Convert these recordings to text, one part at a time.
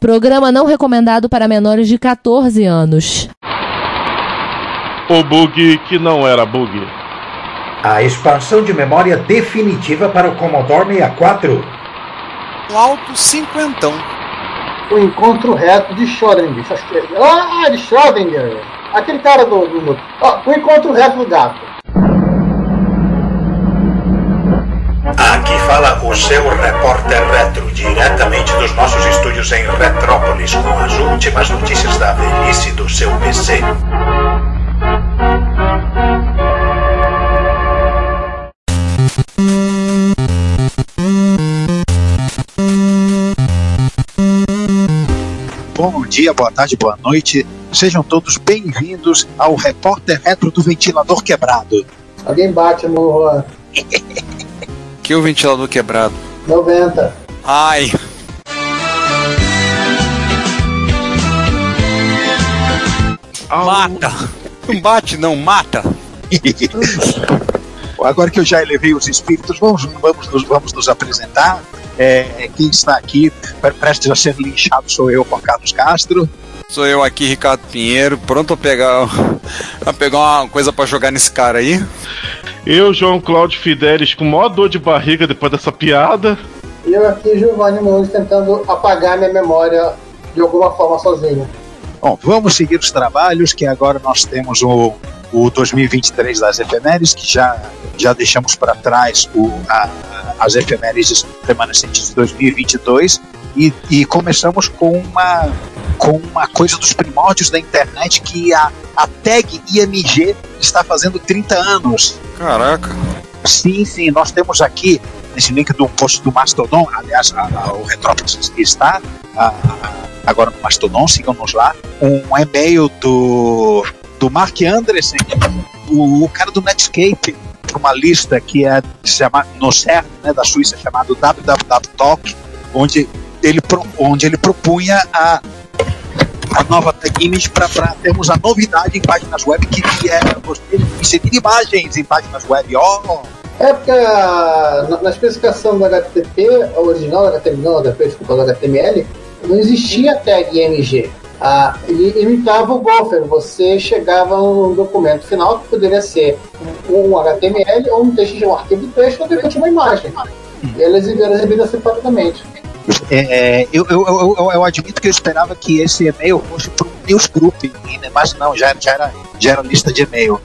Programa não recomendado para menores de 14 anos. O bug que não era bug. A expansão de memória definitiva para o Commodore 64. Um alto cinquentão. O encontro reto de Schrödinger. Ah, de Schrödinger. Aquele cara do. do oh, o encontro reto do gato. Aqui fala o seu repórter retro, diretamente dos nossos estúdios em Retrópolis, com as últimas notícias da velhice do seu PC. Bom dia, boa tarde, boa noite. Sejam todos bem-vindos ao repórter retro do ventilador quebrado. Alguém bate no. que o ventilador quebrado? 90. Ai. Mata! Não bate, não, mata! Agora que eu já elevei os espíritos, vamos, vamos, nos, vamos nos apresentar. É, quem está aqui, prestes a ser linchado, sou eu, Juan Carlos Castro. Sou eu aqui, Ricardo Pinheiro, pronto a pegar, a pegar uma coisa para jogar nesse cara aí. Eu, João Cláudio Fidelis, com maior dor de barriga depois dessa piada. E eu aqui, Giovanni Nunes, tentando apagar minha memória de alguma forma sozinho. Bom, vamos seguir os trabalhos, que agora nós temos o, o 2023 das efemérides, que já, já deixamos para trás o, a, as efemérides remanescentes de 2022, e, e começamos com uma, com uma coisa dos primórdios da internet, que a, a tag IMG está fazendo 30 anos. Caraca! Sim, sim, nós temos aqui nesse link do post do Mastodon, aliás, a, a, o Retrópolis está a, agora no Mastodon, sigam-nos lá, um e-mail do, do Mark Andressen, o, o cara do Netscape, para uma lista que é chama, no CERN, né, da Suíça, chamado www.talk, onde ele, onde ele propunha a, a nova tag image para termos a novidade em páginas web que, que é você inserir imagens em páginas web. Oh, é porque na, na especificação do HTTP, original do HTML, não, desculpa, do HTML, não existia tag IMG. Ah, ele imitava o buffer. Você chegava no documento final que poderia ser um HTML ou um texto, um arquivo de texto ou de repente uma imagem. E elas eram exibidas separadamente. É, eu, eu, eu, eu, admito que eu esperava que esse e-mail fosse para um newsgroup, mas não, já, já, era, já era lista de e-mail.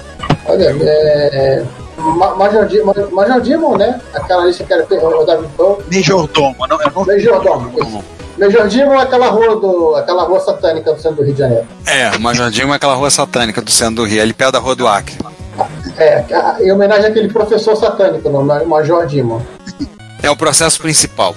Olha, é, Major Demon, né? Aquela lista que era o David Bowie. Majordomo, não, eu não... Majordomo. Major Demon é aquela rua, do, aquela rua satânica do centro do Rio de Janeiro. É, Major Demon é aquela rua satânica do centro do Rio, ali perto da rua do Acre. É, em homenagem àquele professor satânico, no Major Demon. É o processo principal.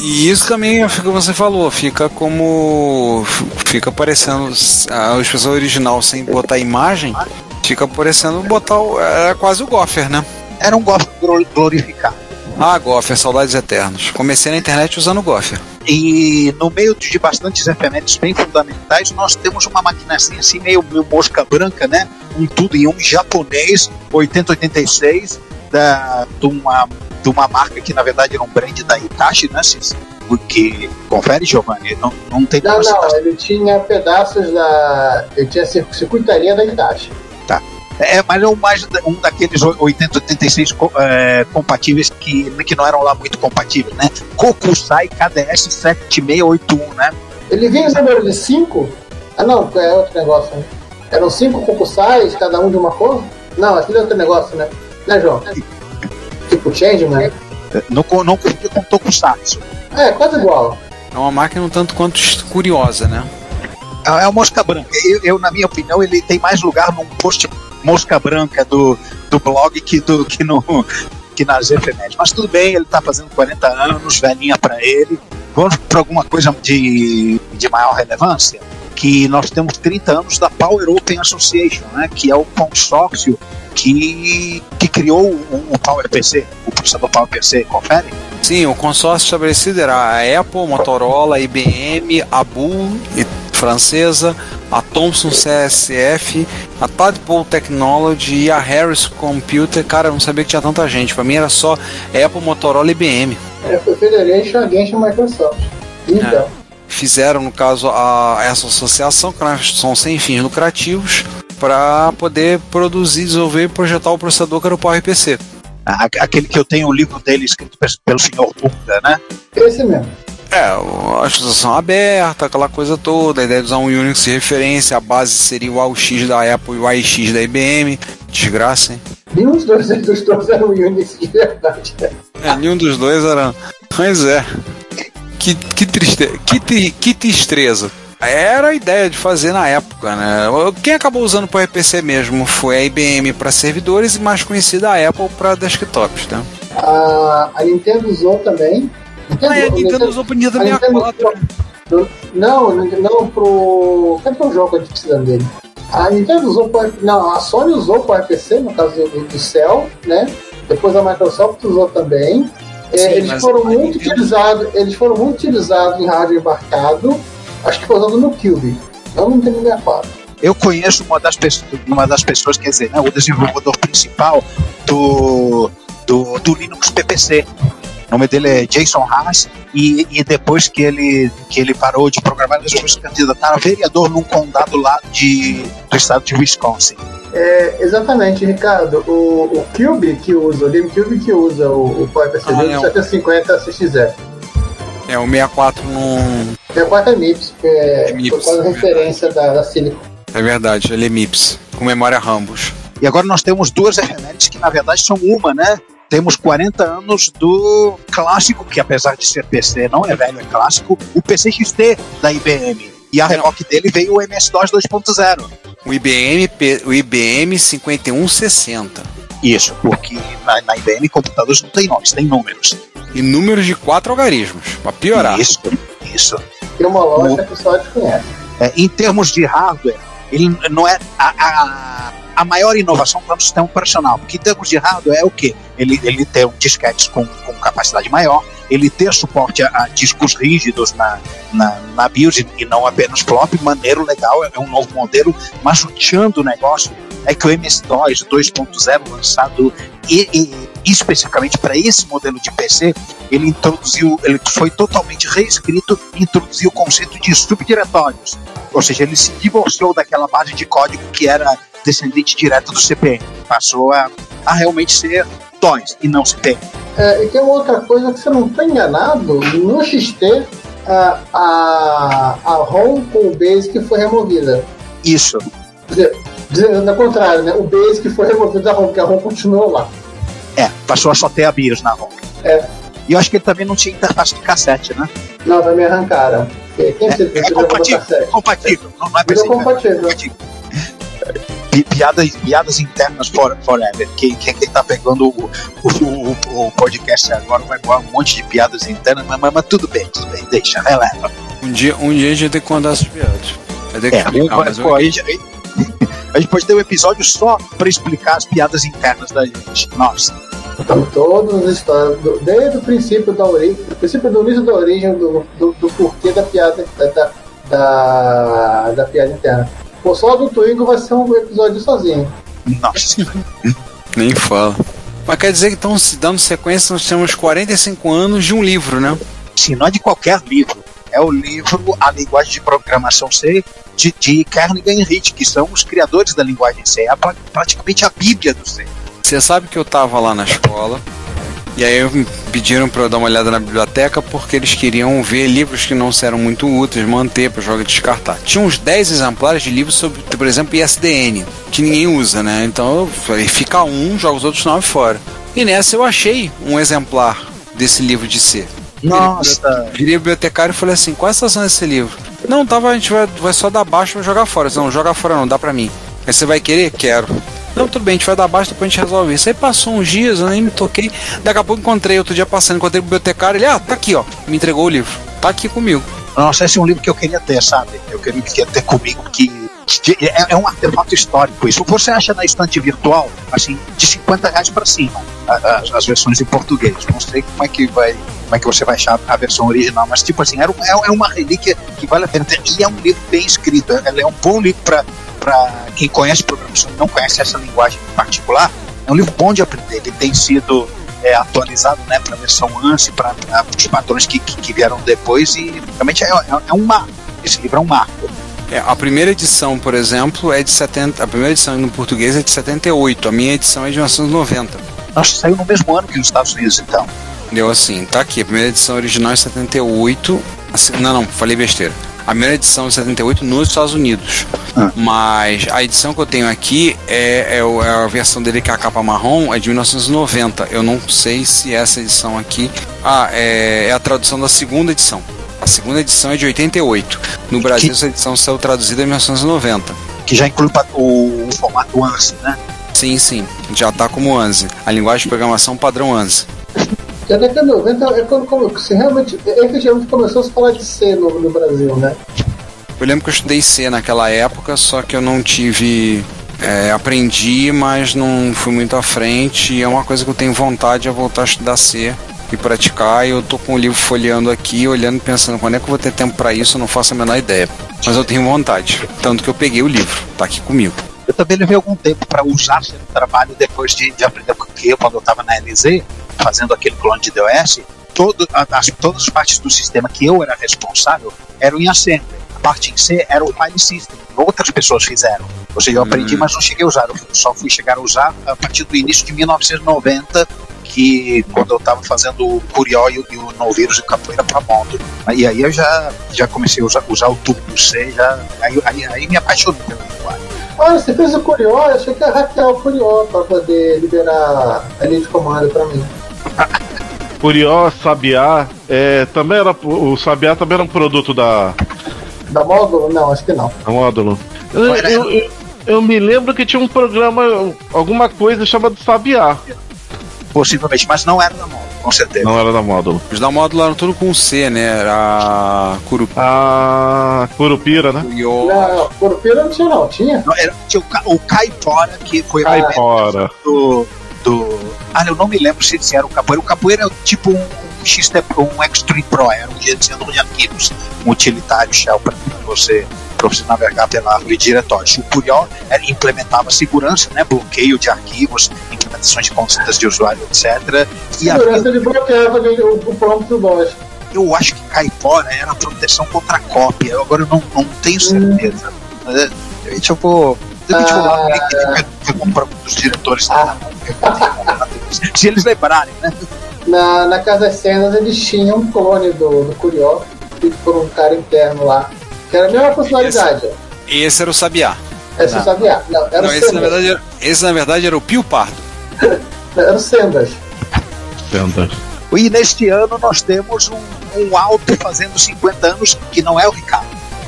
E isso também é o que você falou, fica como. Fica parecendo a expressão original sem botar imagem, fica parecendo botar. O, é quase o Goffer, né? Era um Goffer glorificado. Ah, Goffer, saudades eternos. Comecei na internet usando Goffer. E no meio de bastantes efemérides bem fundamentais, nós temos uma maquinazinha assim, meio, meio mosca branca, né? Um tudo em um japonês, 8086, da, de, uma, de uma marca que na verdade era um brand da Itachi, né? Que, confere, Giovanni? Não, não tem Não, não, ele tinha pedaços da. Ele tinha circuitaria da Itachi. Tá. É, mas é um, mais, um daqueles 80, 86 é, compatíveis que, que não eram lá muito compatíveis, né? Kokusai KDS 7681, né? Ele vinha em número de 5? Ah, não, é outro negócio, né? Eram 5 Kokusais, cada um de uma cor? Não, aquilo é outro negócio, né? Né, João? Tipo Changeman? Né? Não, não confundir com Tokusatsu. É, quase igual. É uma máquina um tanto quanto curiosa, né? É, é uma mosca branca. Eu, eu, na minha opinião, ele tem mais lugar num post mosca branca do, do blog que, do, que, no, que nas efemérides. Mas tudo bem, ele está fazendo 40 anos, velhinha para ele. Vamos para alguma coisa de, de maior relevância? Que nós temos 30 anos da Power Open Association, né, que é o consórcio que, que criou o, o PowerPC, o processador PowerPC, confere? Sim, o consórcio estabelecido era a Apple, Motorola, IBM, a Bull, francesa, a Thomson CSF, a Tadpole Technology e a Harris Computer. Cara, eu não sabia que tinha tanta gente. Para mim era só Apple, Motorola e IBM. É, foi Federation, Genshin Microsoft. Então. É. fizeram, no caso, a, essa associação, que é instituição sem fins lucrativos, para poder produzir, desenvolver e projetar o processador que era o PowerPC. Aquele que eu tenho o livro dele escrito pe- pelo senhor Bunga, né? Esse mesmo. É, a associação aberta, aquela coisa toda, a ideia de usar um Unix de referência, a base seria o AUX da Apple e o AIX da IBM. Desgraça, hein? Nenhum dos dois dos dois era um Unix de verdade. É, nenhum dos dois era. Mas é. Que, que, triste... que, tri- que tristeza. Era a ideia de fazer na época, né? Quem acabou usando o RPC mesmo foi a IBM para servidores e mais conhecida a Apple para desktops, né? A, a Nintendo usou também. Ah, é, a Nintendo usou pro Nintendo a Nintendo 64. usou- Não, não pro. Cadê o jogo que a gente precisa dele? A Nintendo usou pro. Não, a Sony usou pro RPC, no caso do, do Cell, né? Depois a Microsoft usou também. É, Sim, eles foram a muito utilizados. Eles foram muito utilizados em rádio embarcado. Acho que foi usado no Cube. Não no Nintendo 64. Eu conheço uma das, pessoas, uma das pessoas, quer dizer, né, o desenvolvedor principal do, do, do Linux PPC. O nome dele é Jason Haas e, e depois que ele, que ele parou de programar, ele resolveu se candidatar a vereador num condado lá de, do estado de Wisconsin. É, exatamente, Ricardo. O, o Cube que usa, o GameCube que usa o, o PowerPC Ah, é um- 750 CXE. É, o 64 não. É o quarta MIPS, que é, É MIPS, por causa da é referência da, da Silicon. É verdade, ele é MIPS, com memória Rambus. E agora nós temos duas efemérides que na verdade são uma, né? Temos 40 anos do clássico, que apesar de ser PC, não é velho, é clássico, o PC XT da IBM. E a reboque dele veio o MS-DOS 2.0. O IBM, o IBM 5160. Isso, porque na, na IBM computadores não tem nomes, tem números. E números de quatro algarismos, pra piorar. Isso, isso. Tem uma loja que só desconhece. É, em termos de hardware, ele não é a, a, a maior inovação para o sistema operacional, porque em termos de hardware é o quê? Ele, ele ter um disquete com, com capacidade maior, ele ter suporte a, a discos rígidos na, na, na BIOS e não apenas flop, maneiro, legal, é um novo modelo, mas o negócio é que o MS-DOS 2.0 lançado e, e especificamente para esse modelo de PC, ele introduziu, ele foi totalmente reescrito e introduziu o conceito de subdiretórios. Ou seja, ele se divorciou daquela base de código que era descendente direto do CPM. Passou a, a realmente ser DOS e não CPM. É, e tem outra coisa que você não está enganado, no XT, a, a, a ROM com o BASIC foi removida. Isso. Quer dizer, dizendo ao contrário, né? O BASIC foi removido da ROM, porque a ROM continuou lá. É, passou a só ter a BIOS na ROM. É. E eu acho que ele também não tinha interface de cassete, né? Não, também arrancaram. Quem se É compatível, é compatível. Não, não é é compatível. Pi- Piadas, piadas internas for, forever. Quem, quem, quem tá pegando o, o, o, o podcast agora vai voar um monte de piadas internas, mas, mas, mas tudo bem, tudo bem, deixa, releva. Um dia, um dia a gente vai ter que contar essas piadas. Vai ter que É, explicar, um- mas pô, aí já- a gente pode ter um episódio só pra explicar as piadas internas da gente. Nossa. Então, todas as histórias, desde o princípio da origem, do princípio do início da origem do, do, do porquê da piada da, da, da, da piada interna. O só do Twingo vai ser um episódio sozinho. Nossa. Nem fala. Mas quer dizer que estão se dando sequência, nós temos 45 anos de um livro, né? Sim, não é de qualquer livro. É o livro A Linguagem de Programação C de, de Kernigan e Rich, que são os criadores da linguagem C. É pra- praticamente a bíblia do C. Você sabe que eu tava lá na escola e aí pediram para eu dar uma olhada na biblioteca porque eles queriam ver livros que não eram muito úteis, manter para jogar e descartar. Tinha uns 10 exemplares de livros sobre, por exemplo, ISDN, que ninguém usa, né? Então eu falei, fica um, joga os outros nove fora. E nessa eu achei um exemplar desse livro de C. Nossa. Virei bibliotecário e falei assim, qual é a situação desse livro? Não, tava, a gente vai, vai só dar baixo pra jogar fora. Não, joga fora não, dá pra mim. Aí você vai querer? Quero. Não, tudo bem, a gente vai dar baixo, depois a gente resolve isso. Aí passou uns dias, eu nem me toquei. Daqui a pouco encontrei, outro dia passando, encontrei o bibliotecário, ele, ah, tá aqui, ó. Me entregou o livro. Tá aqui comigo. Nossa, esse é um livro que eu queria ter, sabe? Eu queria, ter comigo, porque é, é um artefato histórico isso. Você acha na estante virtual, assim, de 50 reais pra cima, as, as versões em português. Não sei como é que vai. Como é que você vai achar a versão original, mas tipo assim, era, é, é uma relíquia que vale a pena. E é um livro bem escrito. Ele é um bom livro pra, pra quem conhece programação e não conhece essa linguagem em particular. É um livro bom de aprender. Ele tem sido é, atualizado né, para a versão ANSI, para os padrões que, que, que, vieram depois, e realmente é, é, é um marco. Esse livro é um marco. É, a primeira edição, por exemplo, é de 70. A primeira edição no português é de 78. A minha edição é de 1990. Nossa, saiu no mesmo ano que nos Estados Unidos, então. Deu assim, tá aqui. A primeira edição original é 78. Assim, não, não, falei besteira. A primeira edição é 78 nos Estados Unidos. Ah. Mas a edição que eu tenho aqui é, é, é, a versão dele que é a capa marrom, é de 1990. Eu não sei se essa edição aqui. Ah, é, é a tradução da segunda edição. A segunda edição é de 88. No Brasil, que... essa edição saiu traduzida em 1990. Que já inclui o, o formato ANSI, né? Sim, sim. Já está como ANSI. A linguagem de programação padrão ANSI. E a década de 90 é quando, quando se realmente, efetivamente começou a se falar de C no, no Brasil, né? Eu lembro que eu estudei C naquela época, só que eu não tive. É, aprendi, mas não fui muito à frente. E é uma coisa que eu tenho vontade de voltar a estudar C e praticar. E eu tô com o livro folheando aqui, olhando, pensando quando é que eu vou ter tempo para isso. Eu não faço a menor ideia, mas eu tenho vontade. Tanto que eu peguei o livro, tá aqui comigo. Eu também levei algum tempo para usar no trabalho depois de, de aprender, porque eu, quando eu estava na LZ, fazendo aquele clone de DOS, todo, as, todas as partes do sistema que eu era responsável eram em assembly. Parte em C era o file system, outras pessoas fizeram. Ou seja, eu aprendi, hum. mas não cheguei a usar. Eu só fui chegar a usar a partir do início de 1990, que quando eu estava fazendo o Curió e, o e o Capoeira para moto. E aí eu já, já comecei a usar, usar o tubo do C, já, aí, aí, aí me apaixonei pelo linguagem. Olha, você fez o Curió, eu achei que ia hackear o Curió para poder liberar a linha de comando para mim. Curió, Sabiá, é, também era. O Sabiá também era um produto da. Da módulo? Não, acho que não. Da módulo. Eu, eu, eu, eu me lembro que tinha um programa, alguma coisa chamada Sabiá. Possivelmente, mas não era da módulo, com certeza. Não era da módulo. Os da módulo eram tudo com C, né? Era Curupira. Ah, Curupira, né? Não, Curupira não tinha, não. Tinha? Não, era, tinha o, o Caipora, que foi Caipora. do, do. Ah, eu não me lembro se era o Capoeira. O Capoeira é tipo um X um Extreme Pro, era um gerenciador de arquivos um utilitário shell para você para você navegar pela árvore de diretórios. O Curió implementava segurança, né, bloqueio de arquivos, implementações de contas de usuário, etc. E segurança ele bloqueava o, o prompt do DOS. Eu acho que Caipora era proteção contra cópia. Eu agora não, não tenho certeza. Hum. Né? Eu vou Repete ah, o dos diretores. Ah. Se eles lembrarem, né? Na, na Casa das Cenas eles tinham um clone do, do Curió, feito por um cara interno lá, que era a mesma funcionalidade. Esse, esse era o Sabiá. Esse era o Sabiá. Não, era Não, o esse, na verdade, era, esse na verdade era o Pio Pardo. era o Sendas. Sendas. E neste ano nós temos um, um alto fazendo 50 anos que não é o Ricardo.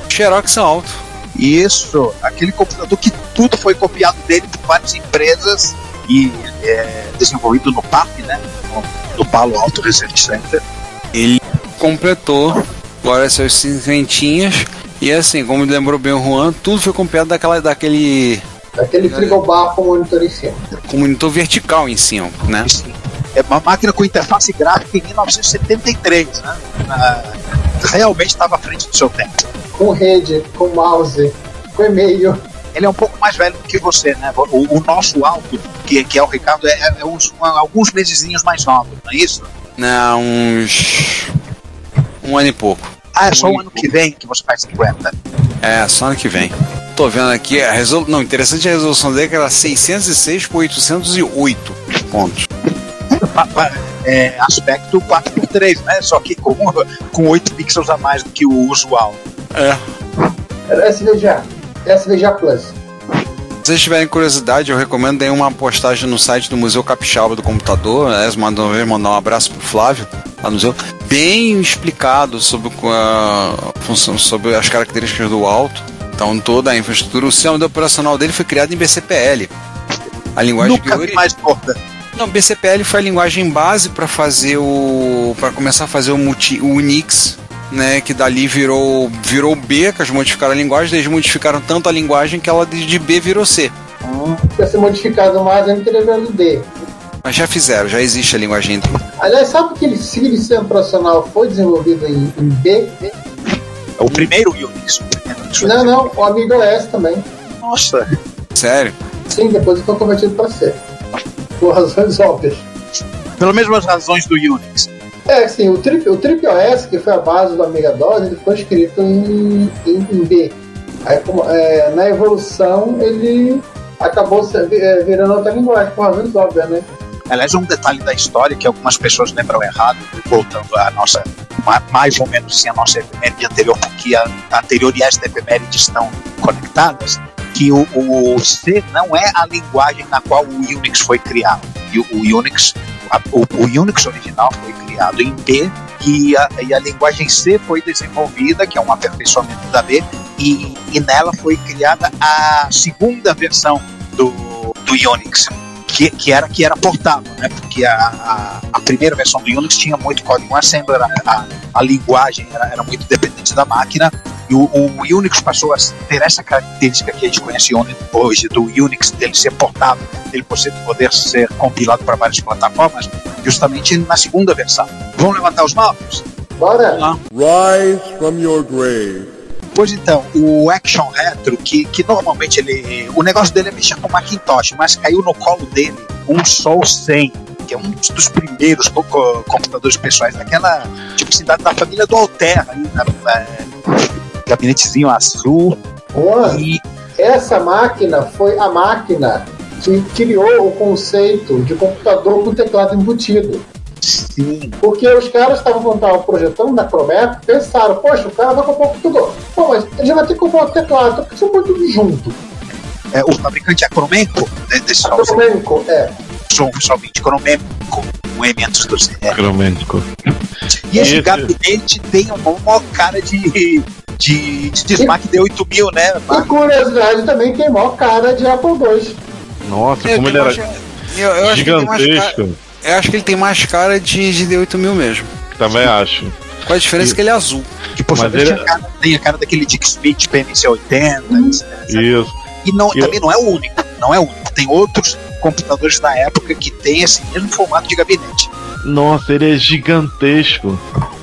Xerox é alto. Isso, aquele computador que tudo foi copiado dele por várias empresas e é, desenvolvido no PAP, né? No, Palo Alto Research Center. Ele completou agora seus cinquentinhas e assim, como lembrou bem o Juan, tudo foi copiado daquela, daquele Aquele frigobar com monitor em cima. Com monitor vertical em cima, né? Sim. É uma máquina com interface gráfica em 1973, né? Ah, realmente estava à frente do seu tempo com rede, com mouse, com e-mail. Ele é um pouco mais velho do que você, né? O, o nosso alto, que, que é o Ricardo, é, é uns, alguns mesezinhos mais novos, não é isso? Não, uns. Um ano e pouco. Ah, é só o ano que vem que você faz 50. É, só ano que vem. Tô vendo aqui, a resol... não, interessante a resolução dele que era 606 por 808 pontos. É, aspecto 4x3, né? Só que com, com 8 pixels a mais do que o usual. É. Era SVGA. SVGA Plus. Se vocês tiverem curiosidade, eu recomendo aí uma postagem no site do Museu Capixaba do Computador. Né? Mandar um, mandar um abraço pro Flávio, lá no museu. Bem explicado sobre, a função, sobre as características do alto. Então, toda a infraestrutura. O sistema operacional dele foi criado em BCPL. A linguagem Nunca que mais porta. Não, BCPL foi a linguagem base para fazer o. para começar a fazer o, multi, o Unix né, que dali virou virou B, que eles modificaram a linguagem, eles modificaram tanto a linguagem que ela de B virou C. Hum, se ser modificado mais, ele teria virado D. Mas já fizeram, já existe a linguagem D. Aliás, sabe que esse sistema profissional foi desenvolvido em, em B? É o primeiro Unix. Não, não, o Amigo OS também. Nossa. Sério? Sim, depois foi convertido para C. Por razões óbvias. Pelas mesmas razões do Unix. É, assim, o, tri, o TripOS, que foi a base do Amiga DOS, ele foi escrito em, em, em B. Aí, como, é, na evolução, ele acabou é, virando outra linguagem, por razões óbvias, né? Aliás, um detalhe da história que algumas pessoas lembram errado, voltando à nossa, ma- mais ou menos sim, a nossa efeméride anterior, porque a, a anterior e esta efeméride estão conectadas, que o, o C não é a linguagem na qual o Unix foi criado. O, o Unix, a- o, o Unix original foi criado em B e a, e a linguagem C foi desenvolvida, que é um aperfeiçoamento da B, e, e nela foi criada a segunda versão do, do que, que era que era portável, né? Porque a, a, a primeira versão do Unix tinha muito código assembler, a, a, a linguagem era, era muito dependente da máquina e o, o Unix passou a ter essa característica que a gente conhece hoje do Unix dele ser portável, ele poder, poder ser compilado para várias plataformas, justamente na segunda versão. Vamos levantar os mãos? Bora! Rise from your grave. Pois então, o Action Retro, que, que normalmente ele. O negócio dele é mexer com Macintosh, mas caiu no colo dele um Sol 100, que é um dos primeiros co- co- computadores pessoais daquela. Tipo assim, da, da família do Altair, ainda, né? gabinetezinho azul. Juan, E essa máquina foi a máquina que criou o conceito de computador com teclado embutido. Sim, Porque os caras estavam estavam projetando na Prometo, pensaram, poxa, o cara vai comprar um computador. Pô, mas ele já vai ter que comprar um teclado, porque são muito junto. é, o fabricante é Cromenco, né, desse Sol 100, Promenco, é. Sol 20, Cromenco, um M antes do Z. É. E esse Esse- gabinete tem uma maior cara de. De, de desmaque de 8000, né? E curiosidade também tem maior cara de Apple II. Nossa, Eu, como ele era eu- eu que gigantesco. Eu acho que ele tem mais cara de, de D8000 mesmo. Também acho. Com a diferença que ele é azul. Que por ele- tem a cara daquele Dick Smith PNC80. etc. Isso. E não, Eu- também não é o único. Não é o único. Tem outros computadores da época que tem esse mesmo formato de gabinete. Nossa, ele é gigantesco.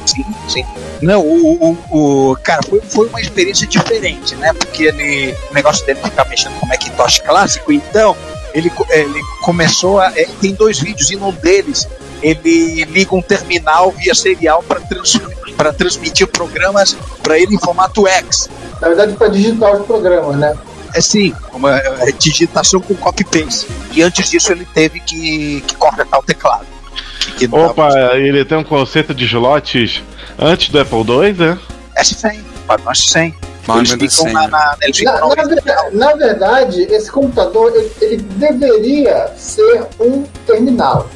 Sim, sim. Não, o, o, o- cara, foi, foi uma experiência diferente, né? Porque ele, o negócio dele ficar mexendo com Macintosh clássico, então ele, co- ele começou a. é, tem dois vídeos, e num deles ele liga um terminal via serial para trans, transmitir programas para ele em formato X. Na verdade, para digitar os programas, né? É sim, uma é, digitação com copy-paste. E antes disso ele teve que, que consertar o teclado. Que, Opa, dava- ele tem um conceito de slots antes do Apple II, né? S100, padrão S100. Mas Eles ficam na, na, eles ficam Na, na na ver- na verdade, esse computador ele, ele deveria ser um terminal.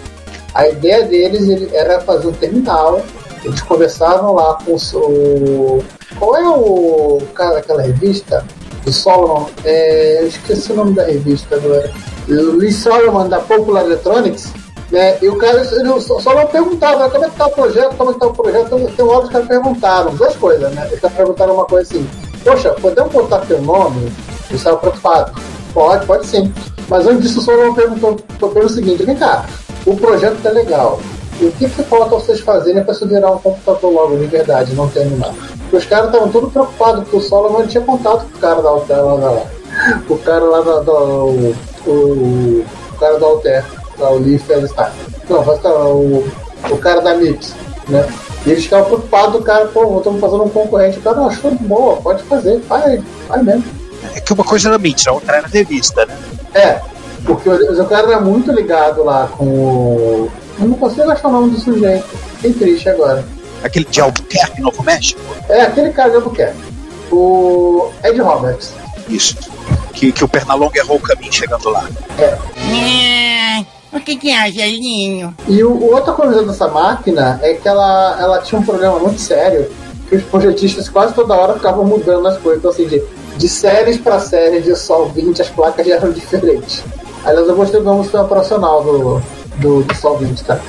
A ideia deles ele, era fazer um terminal. Eles conversavam lá com o. o- Qual é o cara daquela revista? Do Solomon? É, eu esqueci o nome da revista agora. O Lee Solomon da Popular Electronics. Né? E o cara ele só só não perguntava como é que tá o projeto, como é que tá o projeto. Então, tem horas que os caras perguntaram, duas coisas, né? Eles perguntaram uma coisa assim, poxa, podemos botar teu nome? Eles estavam preocupados. Pode, pode sim. Mas antes disso, o Solomon perguntou pelo seguinte, vem cá, o projeto tá legal. O que, que falta vocês fazerem para isso virar um computador logo de verdade, não terminar? Porque os caras estavam todos preocupados, porque o Solomon tinha contato com o cara da Alter lá, lá, lá. O cara lá da. da o, o, o cara da Alter, lá, o Lee Feldstein. Não, o, o cara da Mix, né? E eles ficavam preocupados, o cara, pô, estamos fazendo um concorrente. O cara, não, achou boa, pode fazer, faz, faz mesmo. É que uma coisa era mentira, a outra era revista, né? É, porque o, o cara era muito ligado lá com o. Eu não consigo achar o nome do sujeito. Fiquei triste agora. Aquele de Albuquerque, Novo México. É aquele cara de Albuquerque. O Ed Roberts. Isso. Que, que o Pernalonga errou o caminho chegando lá. É, o que que é, Gelinho? E o, o outra coisa dessa máquina é que ela, ela tinha um problema muito sério, que os projetistas quase toda hora ficavam mudando as coisas. Então, assim, de, de séries para série de Sol 20, as placas já eram diferentes. Aliás, eu gostei do do sistema operacional do, do, do Sol 20, tá?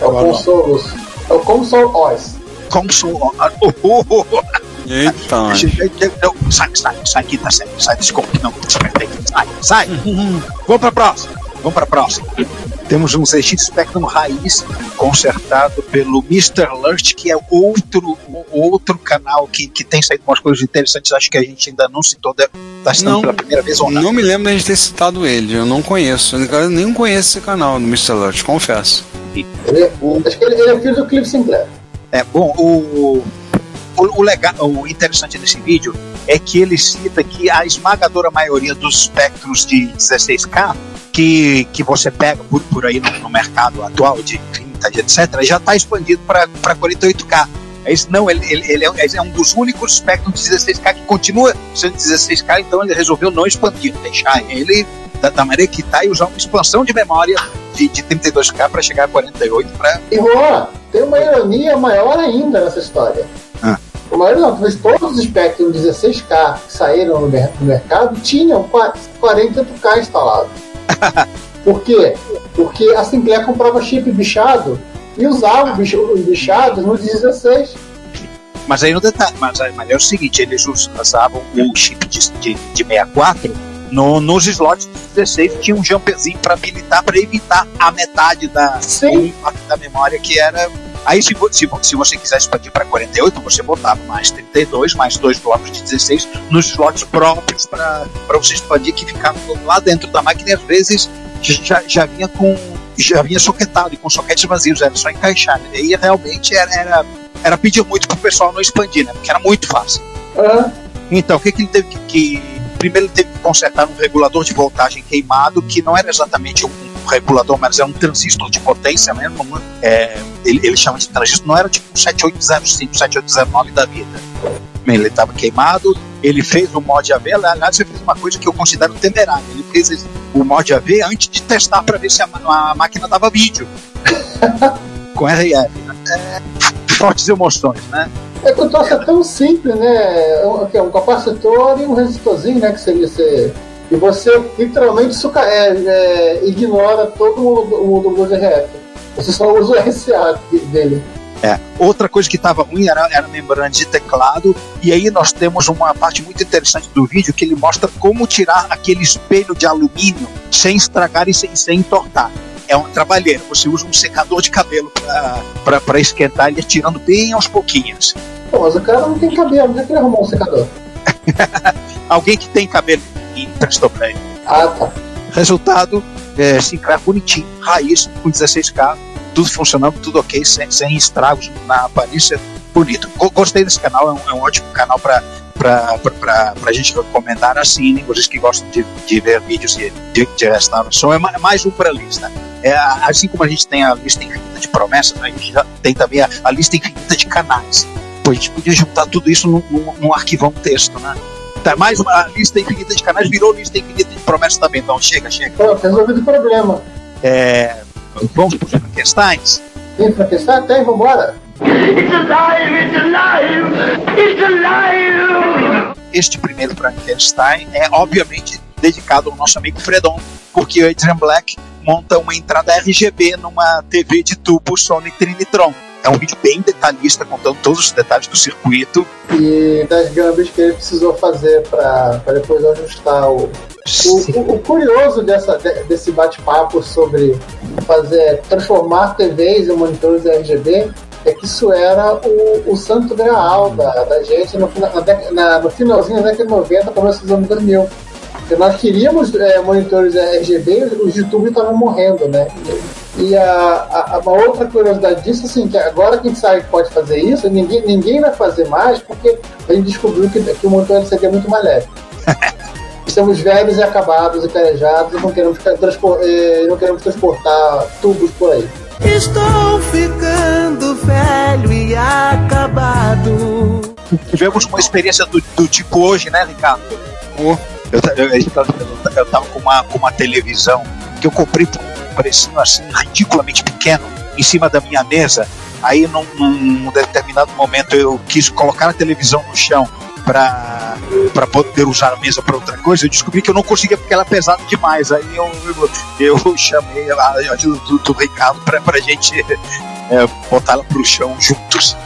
É o? Consolos. É o Console OS. Console. ah, oh, oh, oh. Eita, Não, Sai, sai, sai aqui, tá certo. Sai que não tá. Sai, sai. Vamos pra próxima. Vamos pra próxima. Temos um ZX Spectrum raiz consertado pelo Mr. Lurt, que é outro, outro canal que, que tem saído umas coisas interessantes. Acho que a gente ainda não citou, deve tá citando Não. pela primeira vez ou não. Não me lembro de a gente ter citado ele, eu não conheço. Eu nem conheço esse canal do Mr. Lurch, confesso. Ele, acho que ele, ele é filho do Cliff Sinclair. É, bom, o, o, o, legal, o interessante desse vídeo é que ele cita que a esmagadora maioria dos espectros de 16K que, que você pega por, por aí no, no mercado atual de 30, de etc., já está expandido para 48K. É não, ele, ele, ele, é, é um dos únicos espectros de 16K que continua sendo 16K, então ele resolveu não expandir, deixar ele da, da maneira que está e usar uma expansão de memória de, de 32K para chegar a 48 para. E Juan, tem uma ironia maior ainda nessa história. Não, talvez todos os espectros 16K que saíram no, mer no mercado tinham 48K instalados. Por quê? Porque a Sinclair comprava chip bichado e usava os bichados no 16. Mas aí no detalhe, mas, mas é o seguinte, eles usavam o chip de, de, de 64 no, nos slots de 16 tinha um jumperzinho para habilitar, para evitar a metade da, da memória que era. Aí, se, se, se você quiser expandir para 48, você botava mais 32, mais dois blocos de 16 nos slots próprios para você expandir, que ficavam lá dentro da máquina e às vezes já, já vinha com. Já vinha soquetado e com soquetes vazios, era só encaixar. E aí realmente era, era, era pedir muito pro pessoal não expandir, né? Porque era muito fácil. Uhum. Então, o que, que ele teve que, que primeiro ele teve que consertar um regulador de voltagem queimado, que não era exatamente um regulador, mas era um transistor de potência mesmo. Né? É, ele, ele, chama de transistor, não era tipo um 7805, 7809 da vida. Ele estava queimado, ele fez o mod AV, aliás, ele fez uma coisa que eu considero temerária. Ele fez o mod AV antes de testar para ver se a, a máquina dava vídeo. Com RF. É, fortes emoções, né? É que o troço é tão simples, né? É um capacitor e um resistorzinho, né? Que seria ser. E você literalmente suca, é, é, ignora todo o mundo do RF. Você só usa o RCA dele. É. Outra coisa que estava ruim era, era a membrana de teclado, e aí nós temos uma parte muito interessante do vídeo que ele mostra como tirar aquele espelho de alumínio sem estragar e sem, sem entortar é uma trabalheira. Você usa um secador de cabelo para esquentar ele tirando bem aos pouquinhos. Pô, mas o cara não tem cabelo, onde é que ele arrumou um secador? Alguém que tem cabelo e emprestou pra ele. Ah, tá. Resultado, é, Sinclair bonitinho, raiz, com 16K, tudo funcionando, tudo ok, sem, sem estragos na aparência, bonito. Gostei desse canal, é um, é um ótimo canal para para a gente recomendar assinem, vocês que gostam de, de ver vídeos de, de, de restauração, é mais um para a lista. É, assim como a gente tem a lista infinita de promessas, a gente já tem também a, a lista infinita de canais. Pô, a gente podia juntar tudo isso num, num, num arquivão texto, né? Tá, mais uma lista infinita de canais virou lista infinita de promessas também, então chega, chega. Pronto, resolvido o problema. É, vamos para os Frankensteins? Sim, Frankenstein tem, vambora. It's alive! It's alive! It's alive! Este primeiro Frankenstein é obviamente dedicado ao nosso amigo Fredon, porque o Adrian Black monta uma entrada RGB numa TV de tubo Sony Trinitron. É um vídeo bem detalhista, contando todos os detalhes do circuito. E das gambas que ele precisou fazer para depois ajustar o, o, o, o, curioso dessa, desse bate-papo sobre fazer transformar TVs em monitores RGB é que isso era o, o santo graal da, da gente no, na, na, no finalzinho da década de 90, começo dos anos 2000. Porque nós queríamos é, monitores RGB os YouTube estavam morrendo, né? E a, a, uma outra curiosidade disso, assim, que agora que a gente sabe que pode fazer isso, ninguém, ninguém vai fazer mais, porque a gente descobriu que, que o monitor LCD é muito mais leve. Estamos velhos e acabados e carejados e não queremos, transpor, eh, não queremos transportar tubos por aí. Estou ficando velho e acabado. Tivemos uma experiência do, do tipo hoje, né, Ricardo? Eu, eu, eu, eu tava com uma, com uma televisão que eu comprei por um precinho assim ridiculamente pequeno em cima da minha mesa. Aí, num, num determinado momento, eu quis colocar a televisão no chão para poder usar a mesa para outra coisa, eu descobri que eu não conseguia porque ela é pesada demais. Aí eu, eu, eu chamei a ajuda do, do Ricardo para a gente é, botar ela para o chão juntos.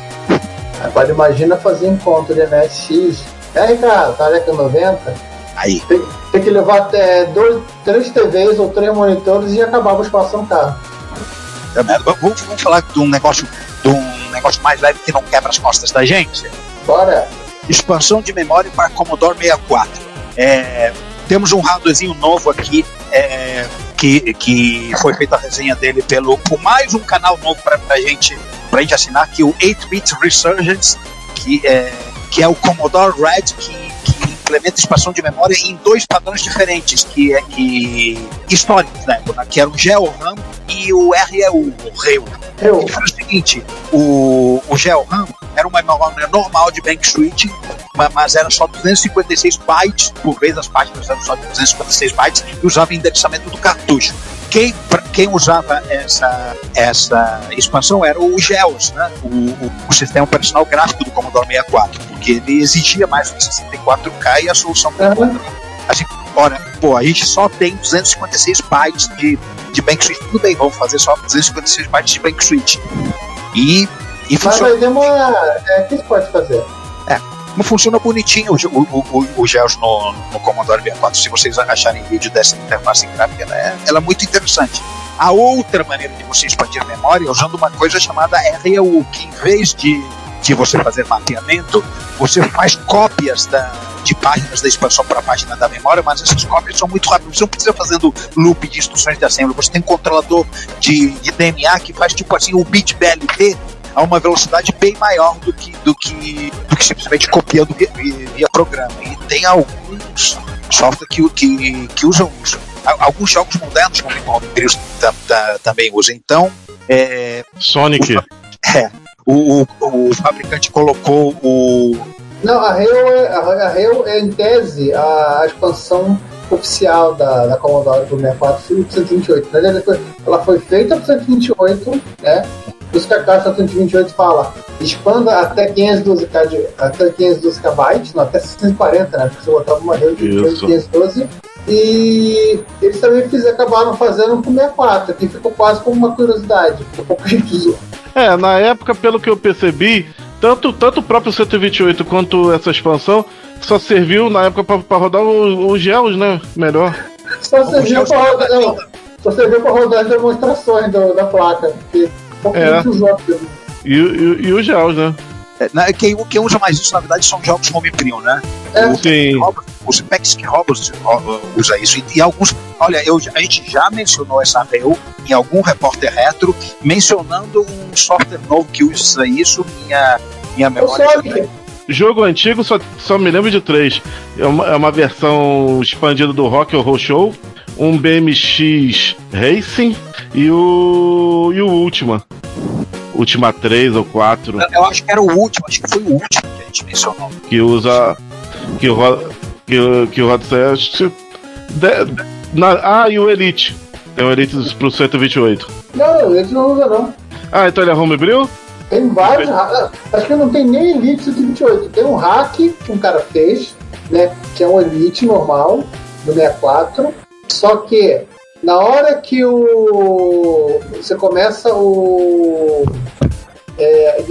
Agora imagina fazer encontro de MSX. É, Ricardo, tá década 90? Aí. Tem, tem, que levar até dois, três TVs ou três monitores e acabar o espaço no carro. É, vamos, vamos falar de um negócio de um negócio mais leve que não quebra as costas da gente? Bora! expansão de memória para Commodore 64. É, temos um hardwarezinho novo aqui é, que, que foi feita resenha dele pelo, por mais um canal novo pra, pra, gente, pra gente assinar, que é o 8-Bit Resurgence, que é, que é o Commodore Red, que, que implementa expansão de memória em dois padrões diferentes, que é que, históricos na época, que era o GeoRAM e o REU, o REU. Ele o seguinte, o, o GeoRAM era uma memória normal de bank ma- mas era só 256 bytes, por vez as páginas eram só de 256 bytes, e usava endereçamento do cartucho. Quem, quem usava essa, essa expansão era o GEOS, né? o, o, o sistema operacional gráfico do Commodore 64, porque ele exigia mais do que 64K e a solução Assim, ora, pô, a gente só tem 256 bytes de, de bank switch. Tudo bem, vamos fazer só 256 bytes de bank switch. E, e Mas funciona. vai demorar. É, o que você pode fazer? É, não funciona bonitinho o, o, o, o GEOS no, no Commodore 64. Se vocês acharem vídeo dessa interface gráfica, ela é, ela é muito interessante. A outra maneira de você expandir a memória é usando uma coisa chamada REU, que em vez de, de você fazer mapeamento, você faz cópias da, de páginas da expansão para a página da memória, mas essas cópias são muito rápidas. Você não precisa fazendo loop de instruções de assembly. Você tem um controlador de, de DNA que faz tipo assim o bit BLT a uma velocidade bem maior do que, do que, do que simplesmente copiando via, programa. E tem alguns software que, que, que usam isso. Alguns jogos modernos, como o tam- tam- também usam. Então, é, Sonic. é, o, o, o fabricante colocou o. Não, a Rail é, a, Rail é em tese a, a expansão oficial da, da Commodore do 64 foi o 128. Na verdade, foi- ela foi feita para 128, né? Por isso que a caixa 128 fala expanda até 512K, de, até 512KB, não, até 640, né? Porque você botava uma Rail de Isso. 512. E eles também fiz, acabaram fazendo com 64, que ficou quase como uma curiosidade, pouca gente usou. É, na época, pelo que eu percebi, tanto, tanto o próprio 128 quanto essa expansão só serviu na época pra, pra rodar os GEOs, né? Melhor. Só serviu para rodar, não, só serviu para rodar as demonstrações do- da placa, porque É. aquilo. E, e, e os GEOs, né? é, na- Quem, quem usa mais isso, na verdade, são jogos homebrew, né? É. Sim. Os Pex Robots usa isso. E, e alguns. Olha, eu, a gente já mencionou essa REU em algum repórter retro, mencionando um software novo que usa isso. Minha, minha O memória. Sonic, Jogo antigo só, só me lembro de três. É uma, é uma versão expandida do Rock Horror Show, um BMX Racing e o. e o Ultima. Ultima 3 ou 4, Eu acho que era o último, acho que foi o último que a gente mencionou. que usa. que roda. que, que de- na- Ah, e o Elite. Tem o Elite pro 128. não, eles não usam não. Ah, então ele é homebrew? Tem vários ha- Acho que não tem nem Elite 128. Tem um hack que um cara fez, né? Que é um Elite normal, do 64. Só que na hora que o. Você começa o. É,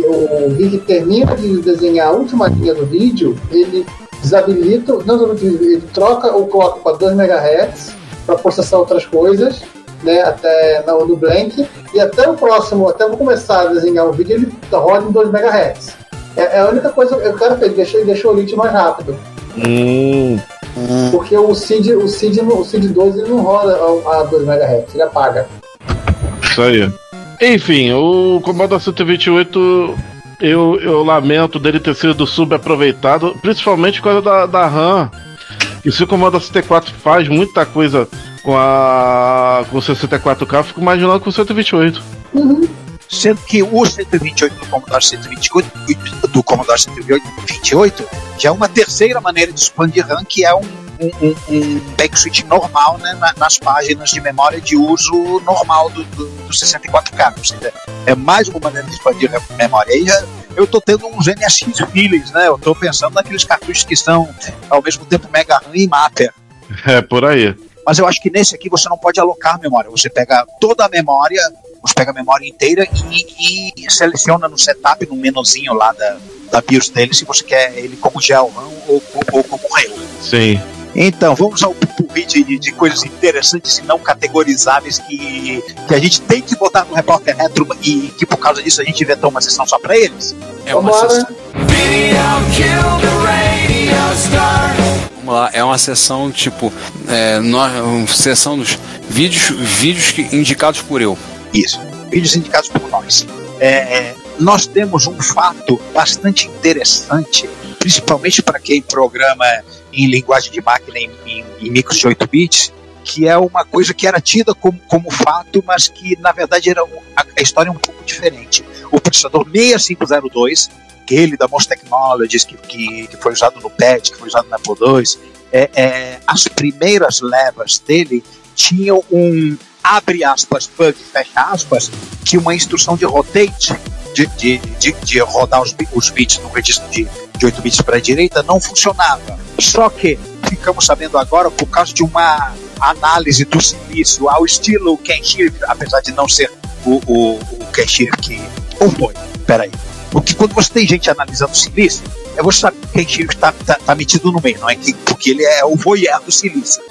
o vídeo termina de desenhar a última linha do vídeo, ele desabilita, não, ele troca o clock para 2 MHz para processar outras coisas, né, até no, no blank, e até o próximo, até eu vou começar a desenhar o vídeo, ele roda em 2 MHz. É, é a única coisa que o cara fez, deixou, deixou o lit mais rápido. Hum. Porque o CID, o CID, o CID 2 ele não roda a, a 2 MHz, ele apaga. Isso aí. Enfim, o Commodore 128, eu, eu lamento dele ter sido subaproveitado, principalmente por causa da, da RAM. E se o Commodore 64 faz muita coisa com a com o 64K, eu fico imaginando com o 128. Sendo que o 128 do Commodore 128, do Commodore 128 já é uma terceira maneira de expandir RAM, que é um, um, um, um back switch normal né, na- nas páginas de memória de uso normal do, do, do 64K. Ou seja, é mais uma maneira de expandir a memória. Aí já- eu tô tendo uns NSX feelings, né? Eu tô pensando naqueles cartuchos que são ao mesmo tempo Mega RAM e Mapper. É, por aí. Mas eu acho que nesse aqui você não pode alocar memória. Você pega toda a memória, você pega a memória inteira e, e seleciona no setup, no menuzinho lá da, da BIOS dele, se você quer ele como GeoRAM ou, ou, ou como REU. Sim. Então, vamos ao pupurri de, de coisas interessantes e não categorizáveis que, que a gente tem que botar no repórter retro e que por causa disso a gente inventou uma sessão só pra eles. É uma Vambora. sessão. Ela é uma seção tipo, é, no, seção dos vídeos, vídeos que, indicados por eu. Isso, vídeos indicados por nós. É, nós temos um fato bastante interessante, principalmente para quem programa em linguagem de máquina em, em, em micros de 8 bits, que é uma coisa que era tida como, como fato, mas que na verdade era um, a, a, história é um pouco diferente. O processador 6502, aquele da Most Technologies que, que, que foi usado no PET, que foi usado na Apple II, é, é, as primeiras levas dele tinham um abre aspas, bug, fecha aspas, que uma instrução de rotate, de, de, de, de rodar os, os bits no registro de, de 8 bits para a direita, não funcionava. Só que ficamos sabendo agora, por causa de uma análise do silício ao estilo Ken apesar de não ser o, o, o Ken Shirk peraí. Porque quando você tem gente analisando silício, é você sabe que o Ken Shirk está tá, tá metido no meio, não é? Que, porque ele é o voyeur do silício.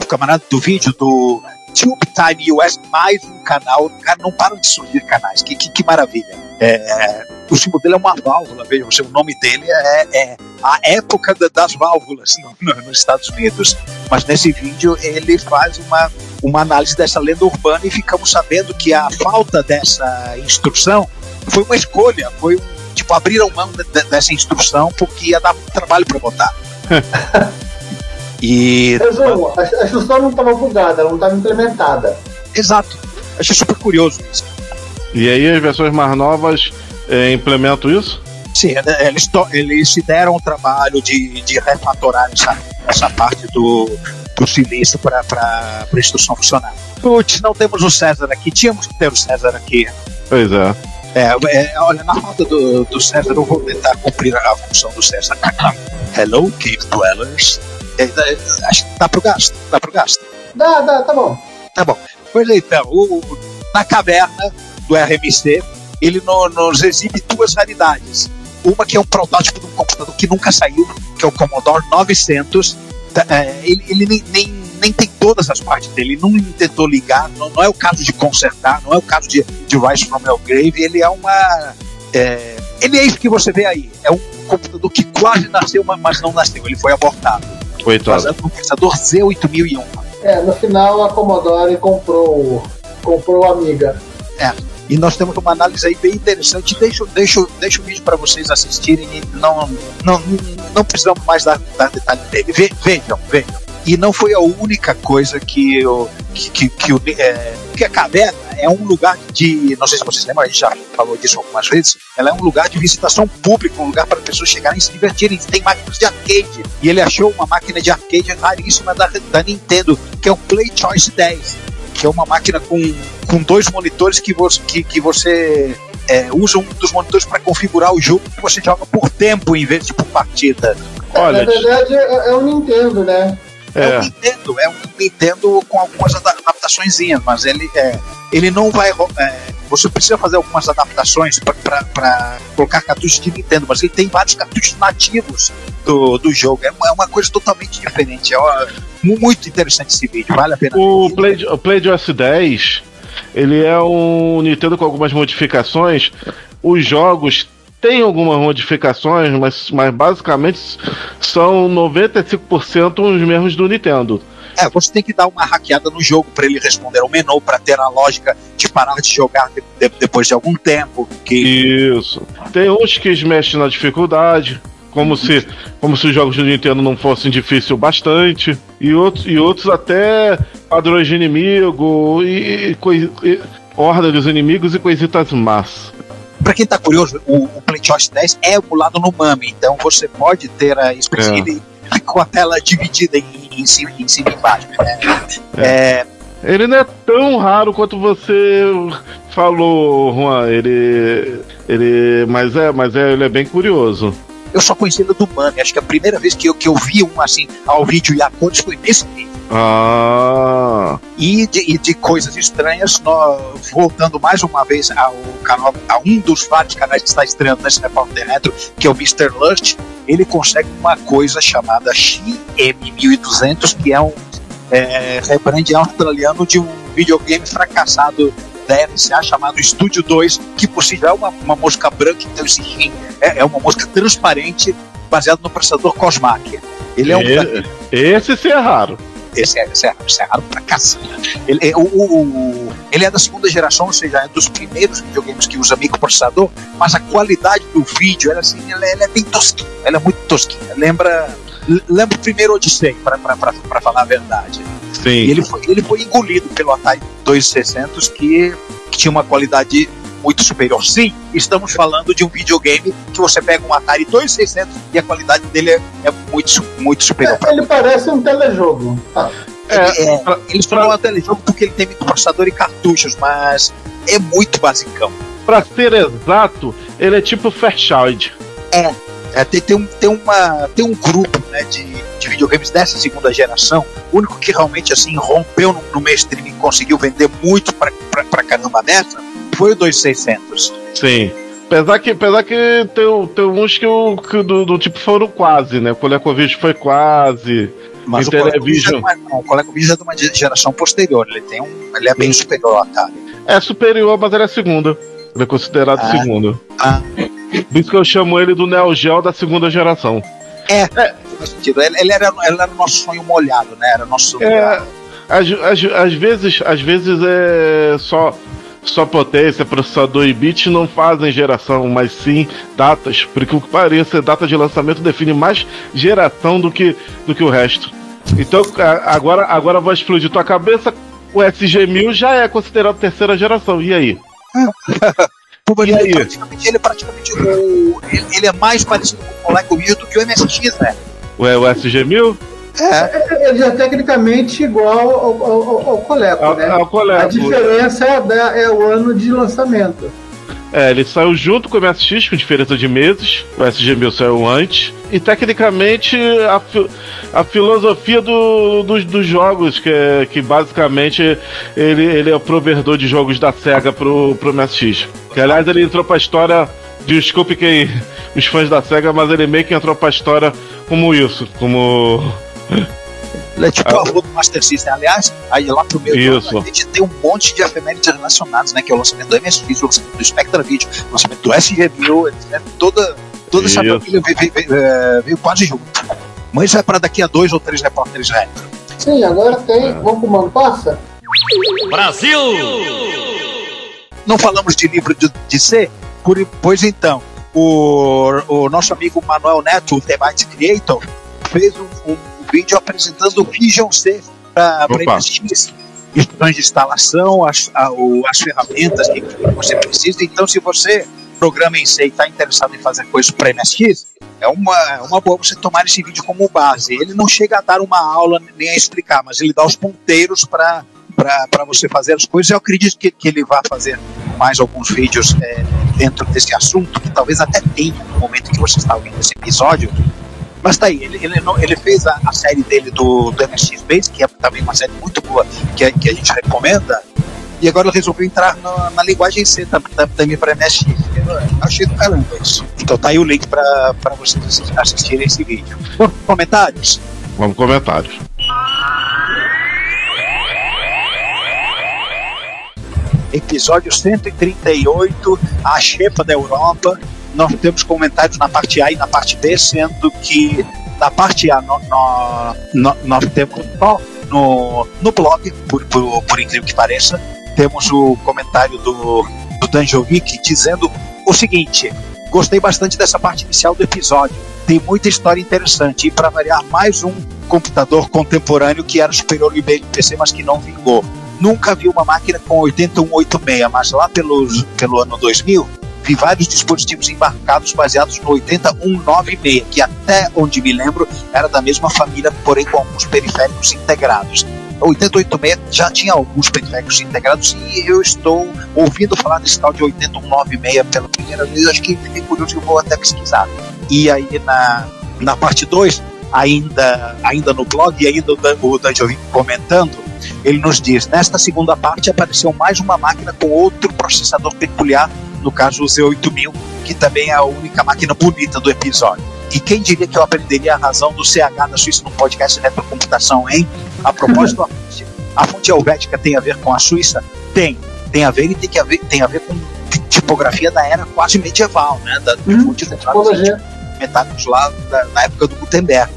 O camarada do vídeo do Tube Time US, mais um canal. Cara, não param de surgir canais. Que, que, que maravilha. É, o símbolo dele é uma válvula, veja, o nome dele é, é a época da, das válvulas no, no, nos Estados Unidos. Mas nesse vídeo ele faz uma, uma análise dessa lenda urbana e ficamos sabendo que a falta dessa instrução foi uma escolha, foi tipo, abriram mão de, de, dessa instrução porque ia dar trabalho para botar. e. Resumo, a, a instrução não estava bugada, ela não estava implementada. Exato. Achei super curioso isso. E aí as versões mais novas é, implementam isso? Sim, né, eles, eles se deram o trabalho de, de refatorar essa, essa parte do, do silício para a instrução funcionar. Putz, não temos o César aqui, tínhamos que ter o César aqui. Pois é. É, é, olha, na falta do, do César, eu vou tentar cumprir a função do César. Hello, Cave Dwellers. É, é, acho que dá pro gasto, dá pro gasto. Dá, dá, tá bom. Tá bom. Pois então, o, na caverna do RMC, ele no, nos exibe duas raridades. Uma que é um protótipo de um computador que nunca saiu, que é o Commodore 900. É, ele, ele nem, nem, nem, tem todas as partes dele, ele não tentou ligar, não, não, é o caso de consertar, não é o caso de, de Rise from Your Grave, ele é uma. É, ele é isso que você vê aí. É um computador que quase nasceu, mas não nasceu, ele foi abortado. Coitado. Um processador Z8001. É, no final a Commodore comprou comprou a Amiga. É. E nós temos uma análise aí bem interessante. Deixo, deixo, deixo o vídeo para vocês assistirem e não, não, não precisamos mais dar, dar detalhe dele. Ve, vejam, vejam. E não foi a única coisa que eu, que, que, que, o, é, que a caverna é um lugar de. Não sei se vocês lembram, a gente já falou disso algumas vezes. Ela é um lugar de visitação pública, um lugar para pessoas chegarem e se divertirem. Tem máquinas de arcade. E ele achou uma máquina de arcade raríssima da, da Nintendo, que é o Play Choice 10 que é uma máquina com, com dois monitores que você, que, que você é, usa um dos monitores para configurar o jogo que você joga por tempo em vez de por partida. Olha, Na verdade é, é um Nintendo, né? É. é um Nintendo, é um Nintendo com algumas adaptações, mas ele, é, ele não vai. É, você precisa fazer algumas adaptações para colocar cartuchos de Nintendo, mas ele tem vários cartuchos nativos do, do jogo. É uma, é uma coisa totalmente diferente. É uma, muito interessante esse vídeo, vale a pena. O Play, o Play de OS 10 ele é um Nintendo com algumas modificações. Os jogos têm algumas modificações, mas, mas basicamente são 95% os mesmos do Nintendo. É, você tem que dar uma hackeada no jogo para ele responder ao menu, para ter a lógica de parar de jogar de, de, depois de algum tempo. Que... Isso. Tem uns que mexem na dificuldade como se, como se os jogos do Nintendo não fossem difíceis bastante, e outros, e outros até padrões de inimigo, e, e, e ordem dos inimigos e coisitas más. Para quem tá curioso, o, o PlayStation 10 é emulado no MAME, então você pode ter a experiência é. com a tela dividida em, em, cima, em cima e embaixo. Né? É. É, ele não é tão raro quanto você falou, Juan. Ele, ele, mas é, mas é, ele é bem curioso eu só conhecia ele do Mami. Acho que a primeira vez que eu, que eu vi um assim ao vídeo e a cores foi nesse vídeo. Ah. E de, e de coisas estranhas, nós, voltando mais uma vez ao canal, a um dos vários canais que está estreando nesse repórter retro, que é o Mr. Lust, ele consegue uma coisa chamada XM1200, que é um é, rebrand australiano de um videogame fracassado da NSA chamado Estúdio 2, que por si já é uma, uma mosca branca, então esse é, é uma mosca transparente baseado no processador Cosmac. Ele é um. Esse sim é raro. Esse é, esse é, esse é raro pra cacete. Ele é, o, o- ele é da segunda geração, ou seja, é dos primeiros videogames que usa microprocessador, mas a qualidade do vídeo, ela, assim, ela, ela é bem tosquinha. Ela é muito tosquinha. Lembra, lembra o primeiro Odyssey, pra falar a verdade. Sim. E ele foi, ele foi engolido pelo Atari 2600, que, que tinha uma qualidade muito superior. Sim, estamos falando de um videogame que você pega um Atari 2600 e a qualidade dele é, é muito, muito superior. Ele parece um telejogo. Ah, Ele, é, ele só não é um telejogo porque ele tem microprocessador e cartuchos, mas é muito basicão. Pra ser exato, ele é tipo Fairchild. É, é, tem, tem, um, tem, uma, tem um grupo né, de, de videogames dessa segunda geração. O único que realmente assim rompeu no, no mainstream e conseguiu vender muito pra, pra, pra caramba nessa foi o 2600. Sim. Apesar que, apesar que tem, tem uns que, o, que do, do tipo foram quase, né? O ColecoVision foi quase. Mas o. ColecoVision é- não, o ColecoVision é de uma geração posterior. Ele, tem um, ele é bem superior ao Atari. É superior, mas ele é segunda. Ele é considerado Ah. segundo. Ah. Por isso que eu chamo ele do Neo Geo da segunda geração. É, faz sentido. Ele, ele era, ele era o nosso sonho molhado, né? Era o nosso sonho É, às, às, às vezes, às vezes é só só potência, processador e bit não fazem geração, mas sim datas. Porque o que pareça, data de lançamento define mais geração do que, do que o resto. Então, agora, agora vai explodir tua cabeça. O SG-1000 já é considerado terceira geração. E aí? Pô, E ele, aí? praticamente, ele é praticamente o. Ele, ele é mais parecido com o ColecoVision do que o MSX, né? Ué, o SG-1000? É. Ele já é tecnicamente igual ao, ao, ao- Coleco, Ao- né? ao Coleco. A diferença é, da- é o ano de lançamento. É, ele saiu junto com o MSX, com diferença de meses. O SG-1000 saiu antes. E tecnicamente a, fi- a filosofia do- dos, dos jogos, que, é, que basicamente ele, ele é o provedor de jogos da SEGA pro, pro MSX. Que aliás ele entrou pra história. Desculpe quem. os fãs da SEGA, mas ele meio que entrou pra história como isso, como. Ele é tipo o avô do Master System. Aliás, aí lá pro meio do ano, a gente tem um monte de efemérides relacionadas, né? Que é o lançamento do MSX, o lançamento do Spectra Video, o lançamento do SG-1000, etc. Toda, toda essa família veio, veio- veio, é, veio quase junto. Mas isso é para daqui a dois ou três repórteres retro. Sim, agora tem. Vamos pro Mano Passa? Brasil! Não falamos de livro de, de C? Por- pois então, o, o nosso amigo Manuel Neto, o The Byte Creator, fez um, um vídeo apresentando o Vision C para. MSX. Instruções de instalação, as, a- o- as ferramentas que você precisa. Então, se você programa em C e está interessado em fazer coisas para MSX, é uma, é uma boa você tomar esse vídeo como base. Ele não chega a dar uma aula nem a explicar, mas ele dá os ponteiros para para você fazer as coisas. Eu acredito que, que ele vai fazer mais alguns vídeos é, dentro desse assunto, que talvez até tenha no momento que você está ouvindo esse episódio. Mas tá aí, ele, ele, não- ele fez a, a série dele do, do MSX Base, que é também uma série muito boa, que, a- que a gente recomenda, e agora resolveu entrar na, na linguagem C tam- tam- também para MSX. Achei do caramba isso. Então tá aí o link para vocês assis- assistirem esse vídeo. Bom, comentários? Vamos comentários. episódio 138, a Xepa da Europa. Nós temos comentários na parte A e na parte B, sendo que na parte A nó- nó- nós temos só no, no blog, por, por, por incrível que pareça, temos o comentário do, do Danjovic dizendo o seguinte: gostei bastante dessa parte inicial do episódio. Tem muita história interessante e, para variar, mais um computador contemporâneo que era superior ao IBM PC, mas que não vingou. Nunca vi uma máquina com 8186, mas lá pelos, pelo ano 2000 vi vários dispositivos embarcados baseados no 80196, que até onde me lembro era da mesma família, porém com alguns periféricos integrados. O 8086 já tinha alguns periféricos integrados e eu estou ouvindo falar desse tal de 8196 pela primeira vez, acho que fiquei curioso e vou até pesquisar. E aí na, na parte 2, ainda, ainda no blog, e ainda o Dan- Danjovic comentando, ele nos diz: nesta segunda parte apareceu mais uma máquina com outro processador peculiar, no caso o Z8000, que também é a única máquina bonita do episódio. E quem diria que eu aprenderia a razão do CH da Suíça no podcast Retrocomputação, hein? A propósito, a fonte- a fonte helvética tem a ver com a Suíça? Tem. tem a ver e tem, que a ver, tem a ver com ti- tipografia da era quase medieval, né? Da, de fontes retratos tipologia. metálicos lá da, na época do Gutenberg.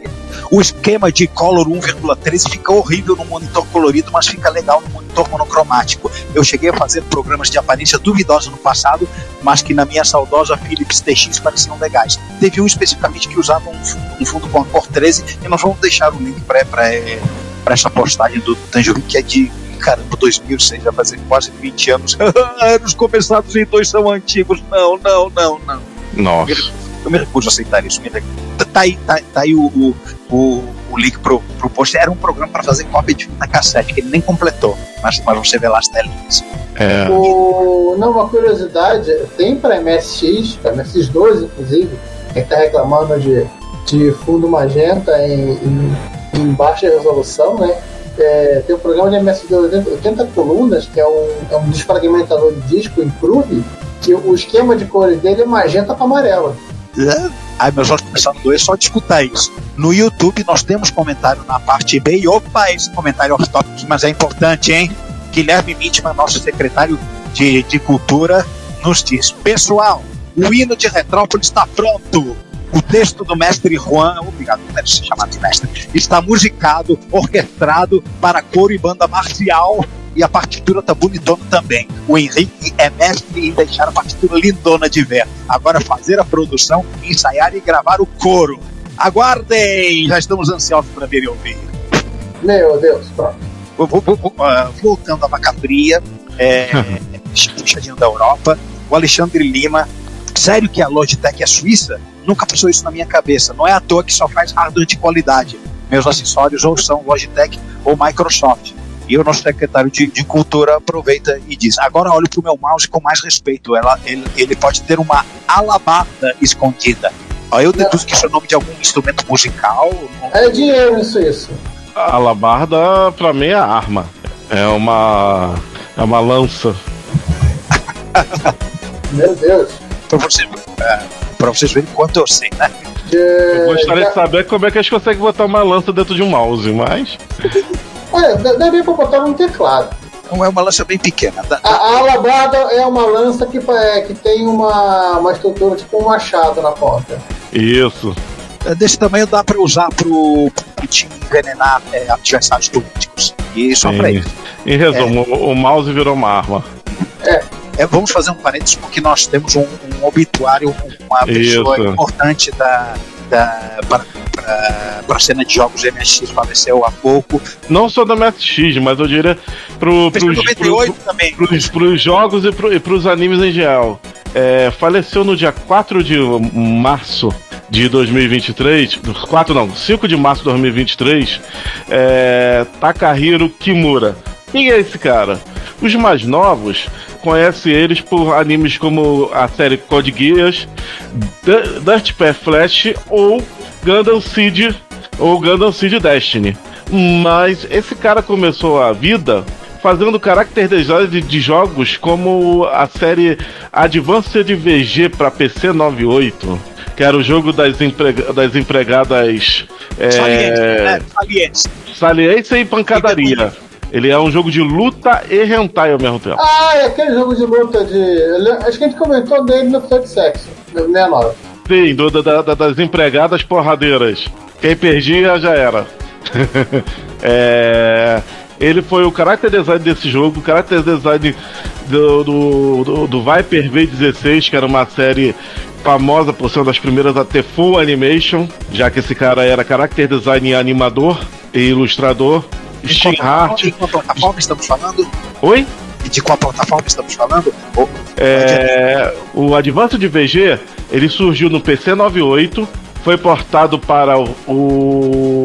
O esquema de color 1,13 fica horrível no monitor colorido, mas fica legal no monitor monocromático. Eu cheguei a fazer programas de aparência duvidosa no passado, mas que na minha saudosa Philips TX pareciam legais. Teve um especificamente que usava um fundo, um fundo com a cor 13, e nós vamos deixar o link para essa postagem do Tangerine, que é de caramba, 2006, vai fazer quase 20 anos. Anos começados em dois são antigos. Não, não, não, não. Nossa. Eu me recuso a aceitar isso. Me recuso. Tá aí, tá, tá aí o, o, o, o link pro, pro post. Era um programa para fazer cópia de fita cassete, que ele nem completou. Mas, mas você vê lá as telinhas. É. O, não, uma curiosidade, tem para MSX, para MSX2 inclusive, quem está reclamando de, de fundo magenta em, em, em baixa resolução, né? É, tem um programa de MSX 80, 80 colunas, que é um, é um desfragmentador de disco em Crude, que o esquema de cores dele é magenta para amarela. Ai, meus olhos começaram a doer só de escutar isso. No YouTube nós temos comentário na parte B e opa, esse comentário off-topic, mas é importante, hein? Guilherme Mitman, nosso secretário de, de Cultura, nos diz: Pessoal, o hino de Retrópolis está pronto. O texto do mestre Juan, obrigado por ter se chamado de mestre, está musicado, orquestrado para coro e banda marcial. E a partitura tá bonitona também. O Henrique é mestre em deixar a partitura lindona de ver. Agora fazer a produção, ensaiar e gravar o coro. Aguardem! Já estamos ansiosos para ver e ouvir. Meu Deus, pronto. Vou- vou- vou- ah, voltando à vacaria, é, puxadinho da Europa, o Alexandre Lima. Sério que a Logitech é suíça? Nunca passou isso na minha cabeça. Não é à toa que só faz hardware de qualidade. Meus acessórios ou são Logitech ou Microsoft. E o nosso secretário de, de Cultura aproveita e diz: agora olho para o meu mouse com mais respeito. Ela, ele, ele pode ter uma alabarda escondida. Aí eu deduzo que isso é o nome de algum instrumento musical. É dinheiro isso, isso. A alabarda, pra mim, é arma. É uma. É uma lança. Meu Deus. Pra, você, é, pra vocês verem quanto eu sei, né? Eu gostaria de saber como é que eles conseguem botar uma lança dentro de um mouse, mas. Olha, dá- daria pra botar num teclado. Não é uma lança bem pequena. Dá- A, a alabarda é uma lança que, é, que tem uma, uma estrutura tipo um machado na ponta. Isso. É, Desse tamanho dá pra usar pro, pro time envenenar é, adversários políticos. E só pra Em, isso. em resumo, o, o mouse virou uma arma. É, vamos fazer um parênteses porque nós temos um, um obituário, uma pessoa Isso. importante da, da, para, para, para a cena de jogos MSX, faleceu há pouco. Não só da MSX, mas eu diria pro, Fez em pros, 98 também. pros, pros jogos e, e pros animes em geral. É, faleceu no dia 4 de março de 2023, 4 não, 5 de março de 2023, é, Takahiro Kimura. Quem é esse cara? Os mais novos conhecem eles por animes como a série Code Geass, D- Dirt Path Flash ou Gundam Seed ou Gundam Seed Destiny. Mas esse cara começou a vida fazendo character design de, jogos como a série Advanced VG para PC 98, que era o jogo das, emprega- das empregadas é, né? Salientes. saliência e pancadaria. Ele é um jogo de luta e hentai ao mesmo tempo. Ah, é aquele jogo de luta de. Acho que a gente comentou dele no episódio de sexo, no 69. Sim, do- da- da- das empregadas porradeiras. Quem perdia já era. É, ele foi o character design desse jogo, o character design do, do, do, do Viper V16, que era uma série famosa por ser uma das primeiras a ter full animation, já que esse cara era character design animador e ilustrador. Steam Heart. De qual plataforma estamos falando? Oi? De qual plataforma estamos falando? Ou- É, o Advanced VG ele surgiu no PC 98, foi portado para o,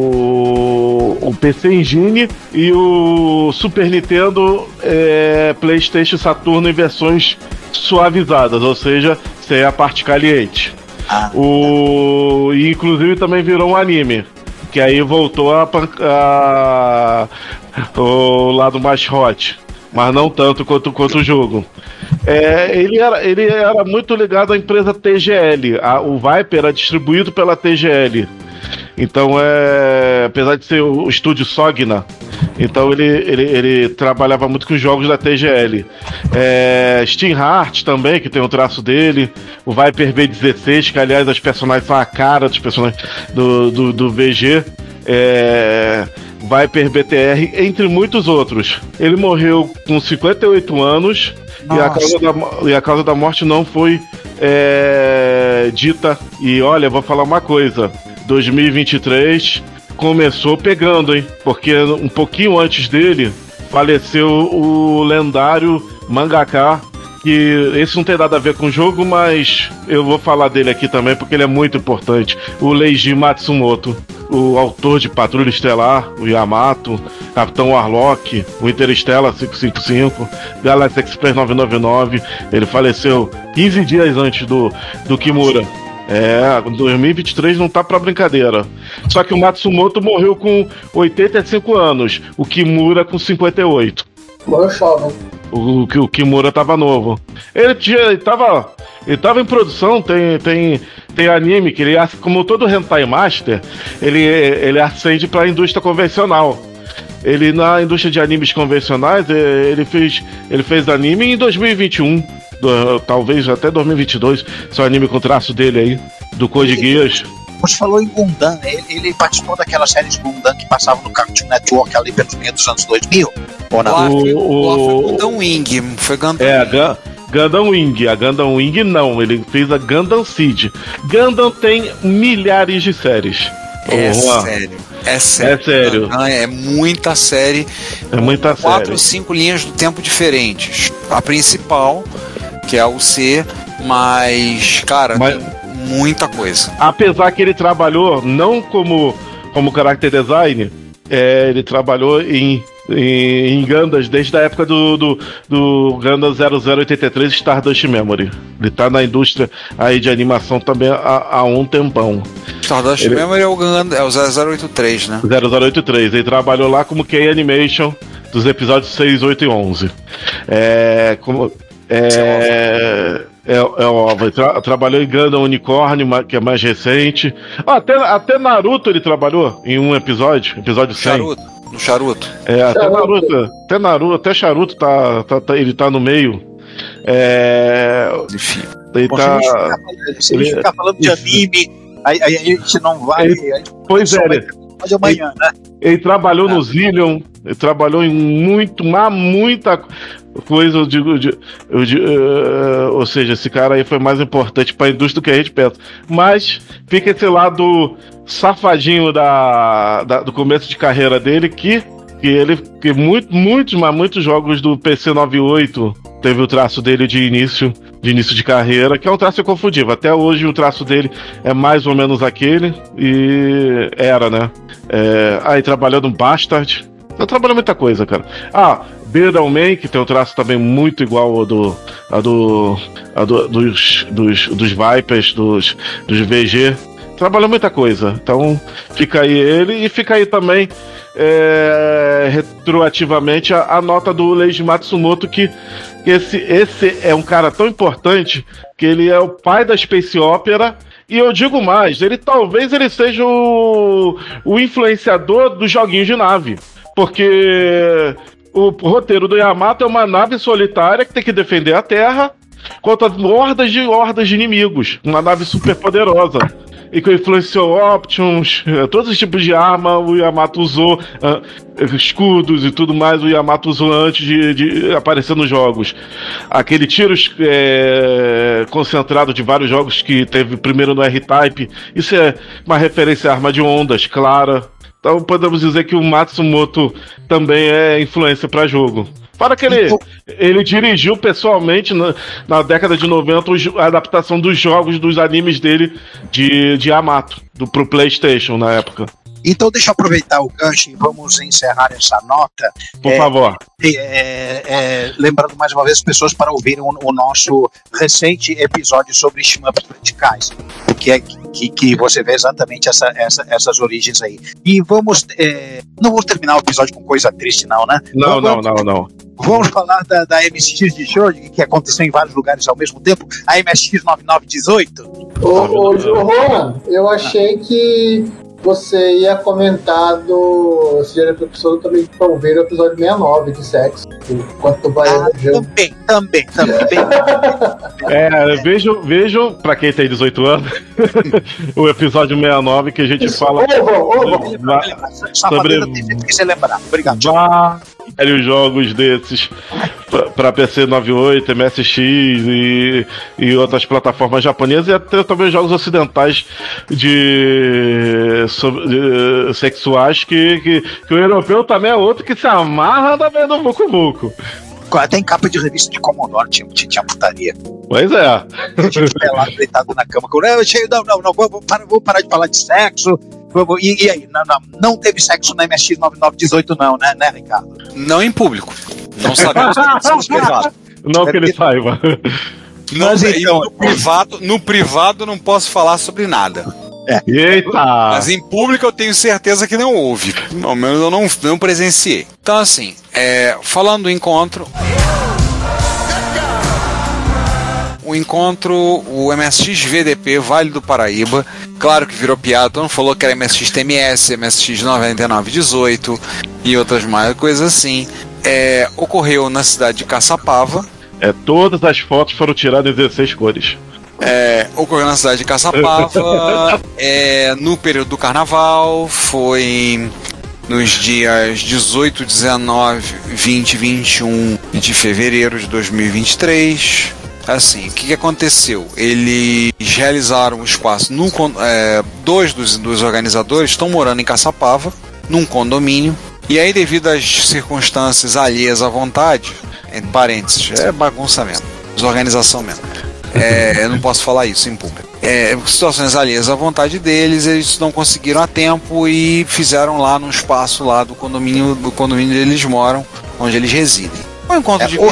o, o PC Engine e o Super Nintendo, é, PlayStation Saturno em versões suavizadas, ou seja, sem a parte caliente. Ah, O, e inclusive também virou um anime. Que aí voltou a, a- o lado mais hot. Mas não tanto quanto, quanto o jogo. É, ele, era, ele era muito ligado à empresa TGL. A- o Viper era distribuído pela TGL. Então é. Apesar de ser o estúdio Sogna, então ele, ele, ele trabalhava muito com jogos da TGL. É, Steam Heart também, que tem o traço dele. O Viper B16, que aliás as personagens são a cara dos personagens do, do, do VG. É, Viper BTR, entre muitos outros. Ele morreu com 58 anos e a, causa da, e a causa da morte não foi é, dita. E olha, vou falar uma coisa: 2023 começou pegando, hein? Porque um pouquinho antes dele faleceu o lendário mangaka. Que esse não tem nada a ver com o jogo, mas eu vou falar dele aqui também porque ele é muito importante. O Leiji Matsumoto, o autor de Patrulha Estelar, o Yamato, Capitão Warlock, o Interstellar 555, Galaxy Express 999. Ele faleceu 15 dias antes do, do Kimura. É, 2023 não tá pra brincadeira. Só que o Matsumoto morreu com 85 anos, o Kimura com 58. Morreu jovem. O, o, o Kimura tava novo. Ele, tinha, ele tava. Ele tava em produção, tem, tem, tem anime que ele, como todo Hentai Master, ele, ele acende pra indústria convencional. Ele na indústria de animes convencionais, eh, ele fez, ele fez anime em 2021, do- talvez até 2022, seu anime com traço dele aí, do Code Geass. Você falou em Gundam, ele, ele participou daquela série de Gundam que passava no Cartoon Network ali pelos meio dos anos 2000? Ou não? O- foi- o- lá foi Gundam Wing, foi Gundam É, a Gun- Gundam Wing. A Gundam Wing não, ele fez a Gundam Seed. Gundam tem milhares de séries. É Juan, sério. É sério. É sério. Gundam É muita série. É muita Quatro série. ou cinco linhas do tempo diferentes. A principal, que é a UC, mas, cara, Mas- muita coisa. Apesar que ele trabalhou não como, como character design, é, ele trabalhou em, em, em Gandas desde a época do, do, do Gundam 0083 Stardust Memory. Ele tá na indústria aí de animação também há, há um tempão. Stardust Ele- Memory é o, Gundam, é o 0083, né? 0083. Ele trabalhou lá como Key Animation dos episódios 6, 8 e 11. É. Como, é. É, é óbvio. Ele tra- trabalhou em Gundam Unicorn, ma- que é mais recente. Ah, até, até Naruto ele trabalhou em um episódio, episódio 100. Charuto. No charuto. É, até Charuto. Naruto, até Naruto, até Charuto tá, tá, tá- ele tá no meio. É, Enfim. ele Bom, tá. se a gente ficar falando- de anime, aí, aí a gente não vai. Ele- gente Pois é, vai ele- amanhã, né? Ele trabalhou no Zillion, ele trabalhou em muito, mas muita coisa, eu digo, de- eu di- eh, ou seja, esse cara aí foi mais importante para a indústria do que a gente pensa. Mas fica esse lado safadinho da, da- do começo de carreira dele que que ele que muito, muitos, mas muitos jogos do PC 98 teve o traço dele de início de início de carreira, que é um traço inconfundível. Até hoje o traço dele é mais ou menos aquele e era, né? É, aí trabalhando no Bastard. Eu trabalho muita coisa, cara. Ah, Beardal que tem um traço também muito igual ao do. A do, a do- dos, dos, dos Vipers, dos, dos VG. Trabalhou muita coisa. Então fica aí ele e fica aí também é, retroativamente a, a nota do Leiji Matsumoto que esse, esse é um cara tão importante que ele é o pai da Space Opera e eu digo mais, ele talvez ele seja o, o influenciador dos joguinhos de nave, porque o roteiro do Yamato é uma nave solitária que tem que defender a Terra contra hordas de hordas de inimigos, uma nave super poderosa. E que influenciou Options, eh, todos os tipos de arma o Yamato usou, ah, escudos e tudo mais o Yamato usou antes de, de aparecer nos jogos. Aquele tiro eh, concentrado de vários jogos que teve primeiro no R-Type, isso é uma referência à arma de ondas, clara. Então podemos dizer que o Matsumoto também é influência para jogo. Para que ele, ele dirigiu pessoalmente na, na década de 90 os- a adaptação dos jogos, dos animes dele de, de Yamato, do, pro PlayStation na época. Então, deixa eu aproveitar o gancho e vamos encerrar essa nota. Por É, favor. É, é, é, lembrando mais uma vez as pessoas para ouvirem o, o nosso recente episódio sobre shmups verticais, que é que, que você vê exatamente essa, essa- essas origens aí. E vamos, é, não vamos terminar o episódio com coisa triste, não, né? Não, não, vamos, não, não. Vamos falar da, da MSX de show, que aconteceu em vários lugares ao mesmo tempo, a MSX 9918. Ô, ô, ô, Juan, eu achei que você ia comentar do. Se já episódio também pra ouvir o episódio 69 de sexo. Enquanto vai ah, Também, também, também. é, vejam, vejam, pra quem tem 18 anos, o episódio 69 que a gente Isso. fala. Ô, sobre você lembrar. Obrigado. Vários jogos desses para PC 98, MSX e, e outras plataformas japonesas e até também jogos ocidentais de, de sexuais que, que, que, o europeu também é outro que se amarra também no Vucu Vucu. Tem capa de revista de Commodore, tinha, tinha putaria. Pois é. A gente pelado, deitado na cama. Não, não, não, vou, parar, vou parar de falar de sexo. E, e aí, não, não, não teve sexo na MSX 9918, não, né, né, Ricardo? Não em público. Não sabemos Não que ele saiba. Não, Mas então, no privado, no privado não posso falar sobre nada. É. Eita! Mas em público eu tenho certeza que não houve. Ao menos eu não, não presenciei. Então, assim, é, falando do encontro. O encontro, o MSX VDP Vale do Paraíba, claro que virou piada, todo mundo falou que era MSX TMS, MSX 9918 e outras mais coisas assim é, ocorreu na cidade de Caçapava. É, todas as fotos foram tiradas em 16 cores. É, ocorreu na cidade de Caçapava, é, no período do carnaval, foi nos dias 18, 19, 20 e 21 de fevereiro de 2023. Assim, o que, que aconteceu? Eles realizaram um espaço. No, é, dois dos, dos organizadores estão morando em Caçapava, num condomínio. E aí, devido às circunstâncias alheias à vontade, entre parênteses, é bagunça mesmo, desorganização mesmo. É, eu não posso falar isso em público. É, situações alheias à vontade deles, eles não conseguiram a tempo e fizeram lá no espaço lá do condomínio, do condomínio onde eles moram, onde eles residem. Um encontro é, de ou,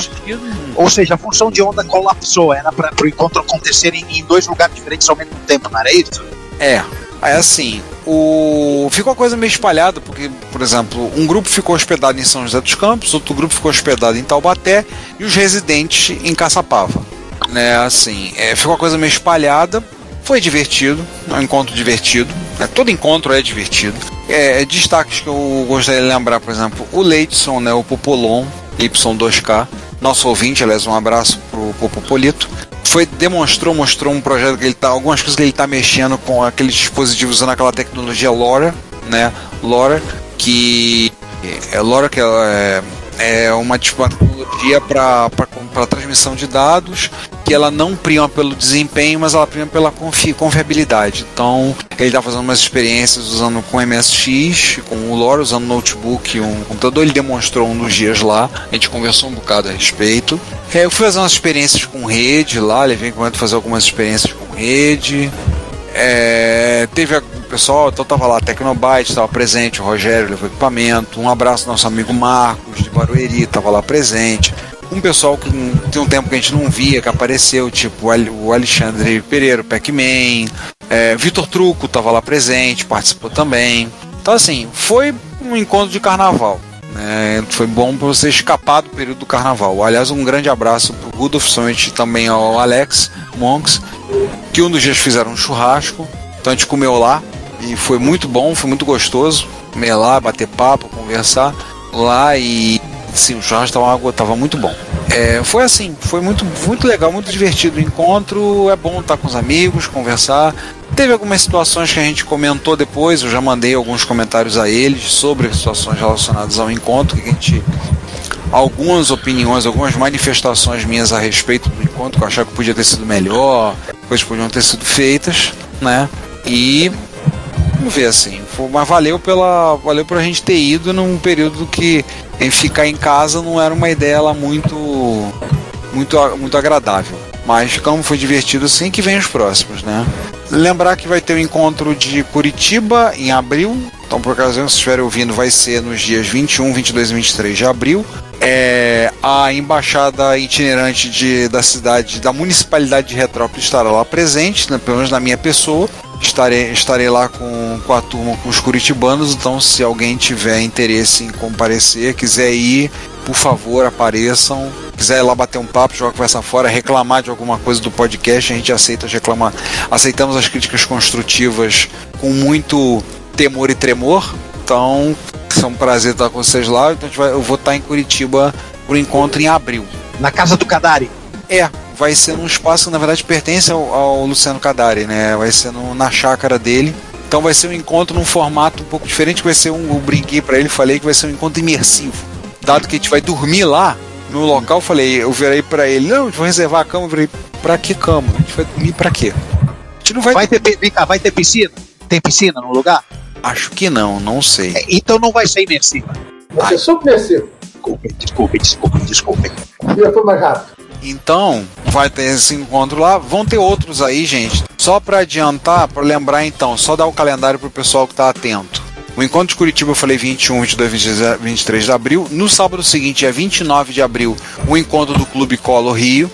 ou seja, a função de onda colapsou, era para o encontro acontecer em, em dois lugares diferentes ao mesmo tempo, não era isso? É, Aí assim, o... ficou a coisa meio espalhada, porque, por exemplo, um grupo ficou hospedado em São José dos Campos, outro grupo ficou hospedado em Taubaté e os residentes em Caçapava. Né, assim, é, ficou a coisa meio espalhada, foi divertido, é um encontro divertido. Né, todo encontro é divertido. É, destaques que eu gostaria de lembrar, por exemplo, o Leidson, né, o Popolon, Y2K, nosso ouvinte, aliás, um abraço pro Popopolito foi demonstrou, mostrou um projeto que ele tá, algumas coisas que ele está mexendo com aqueles dispositivos usando aquela tecnologia LoRa, né? LoRa que é LoRa que é, é uma tipo, tecnologia para transmissão de dados que ela não prima pelo desempenho, mas ela prima pela confi confiabilidade. Então, ele está fazendo umas experiências usando com MSX, com o LoRa, usando notebook e um computador. Ele demonstrou um dos dias lá, a gente conversou um bocado a respeito. É, eu fui fazer umas experiências com rede lá, levei em conta fazer algumas experiências com rede. É, teve o pessoal, então tava lá, Tecnobyte estava presente, o Rogério levou equipamento, um abraço nosso amigo Marcos de Barueri, estava lá presente um pessoal que tem um tempo que a gente não via, que apareceu, tipo o Alexandre Pereira, Pac-Man, é, Vitor Truco estava lá presente, participou também. Então, assim, foi um encontro de carnaval. Né? Foi bom para você escapar do período do carnaval. Aliás, um grande abraço para o Rudolf, somente também ao Alex Monks, que um dos dias fizeram um churrasco. Então a gente comeu lá e foi muito bom, foi muito gostoso. Comer lá, bater papo, conversar lá e Sim, o churrasco tava, tava muito bom. É, foi assim, foi muito, muito legal, muito divertido o encontro. É bom estar com os amigos, conversar. Teve algumas situações que a gente comentou depois, eu já mandei alguns comentários a eles sobre situações relacionadas ao encontro, que a gente. Algumas opiniões, algumas manifestações minhas a respeito do encontro, que eu achava que podia ter sido melhor, coisas podiam ter sido feitas, né? E vamos ver assim. Mas valeu pela. Valeu pra gente ter ido num período que em ficar em casa não era uma ideia lá muito. muito, muito agradável. Mas como foi divertido assim que vem os próximos, né? Lembrar que vai ter o um encontro de Curitiba em abril. Então, por ocasião, se estiverem ouvindo, vai ser nos dias 21, 22 e 23 de abril. É, a embaixada itinerante de, da cidade, da municipalidade de Retrópolis estará lá presente, né, pelo menos na minha pessoa estarei, estarei lá com, com a turma, com os curitibanos. Então, se alguém tiver interesse em comparecer, quiser ir, por favor, apareçam. Quiser ir lá bater um papo, jogar conversa fora, reclamar de alguma coisa do podcast, a gente aceita reclamar. Aceitamos as críticas construtivas com muito temor e tremor. Então, é um prazer estar com vocês lá. Então, vai- eu vou estar em Curitiba pro encontro em abril. Na casa do Kadari. É, vai ser num espaço que na verdade pertence ao, ao Luciano Cadari, né? Vai ser no- na chácara dele. Então vai ser um encontro num formato um pouco diferente, vai ser um, eu brinquei pra ele, falei que vai ser um encontro imersivo. Dado que a gente vai dormir lá no local, eu falei, eu virei pra ele, não, vai reservar a cama, eu virei, pra que cama? A gente vai dormir pra quê? A gente não vai, Vai ter, pi- vem cá, vai ter piscina? Tem piscina no lugar? Acho que não, não sei. É, Então não vai ser imersiva. Vai ser submersivo. Desculpe, desculpe, desculpe, desculpe. Já foi mais rápido. Então, vai ter esse encontro lá. Vão ter outros aí, gente. Só para adiantar, para lembrar então, só dar o calendário pro pessoal que tá atento. O encontro de Curitiba eu falei 21, 22, 23, 23 de abril. No sábado seguinte, dia 29 de abril, o encontro do Clube Colo Rio.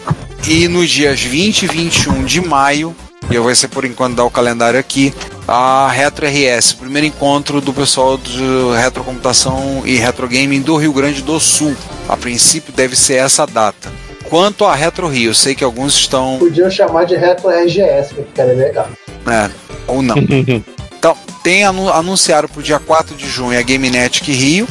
E nos dias 20 e 21 de maio, e eu vou ser por enquanto dar o calendário aqui, a Retro RS, primeiro encontro do pessoal de retrocomputação e retrogaming do Rio Grande do Sul. A princípio deve ser essa data. Quanto a Retro Rio, eu sei que alguns estão. Podiam chamar de Retro RGS, que ficaria legal. É, ou não. Então, tem anu anunciaram pro dia 4 de junho a GameNetic Rio.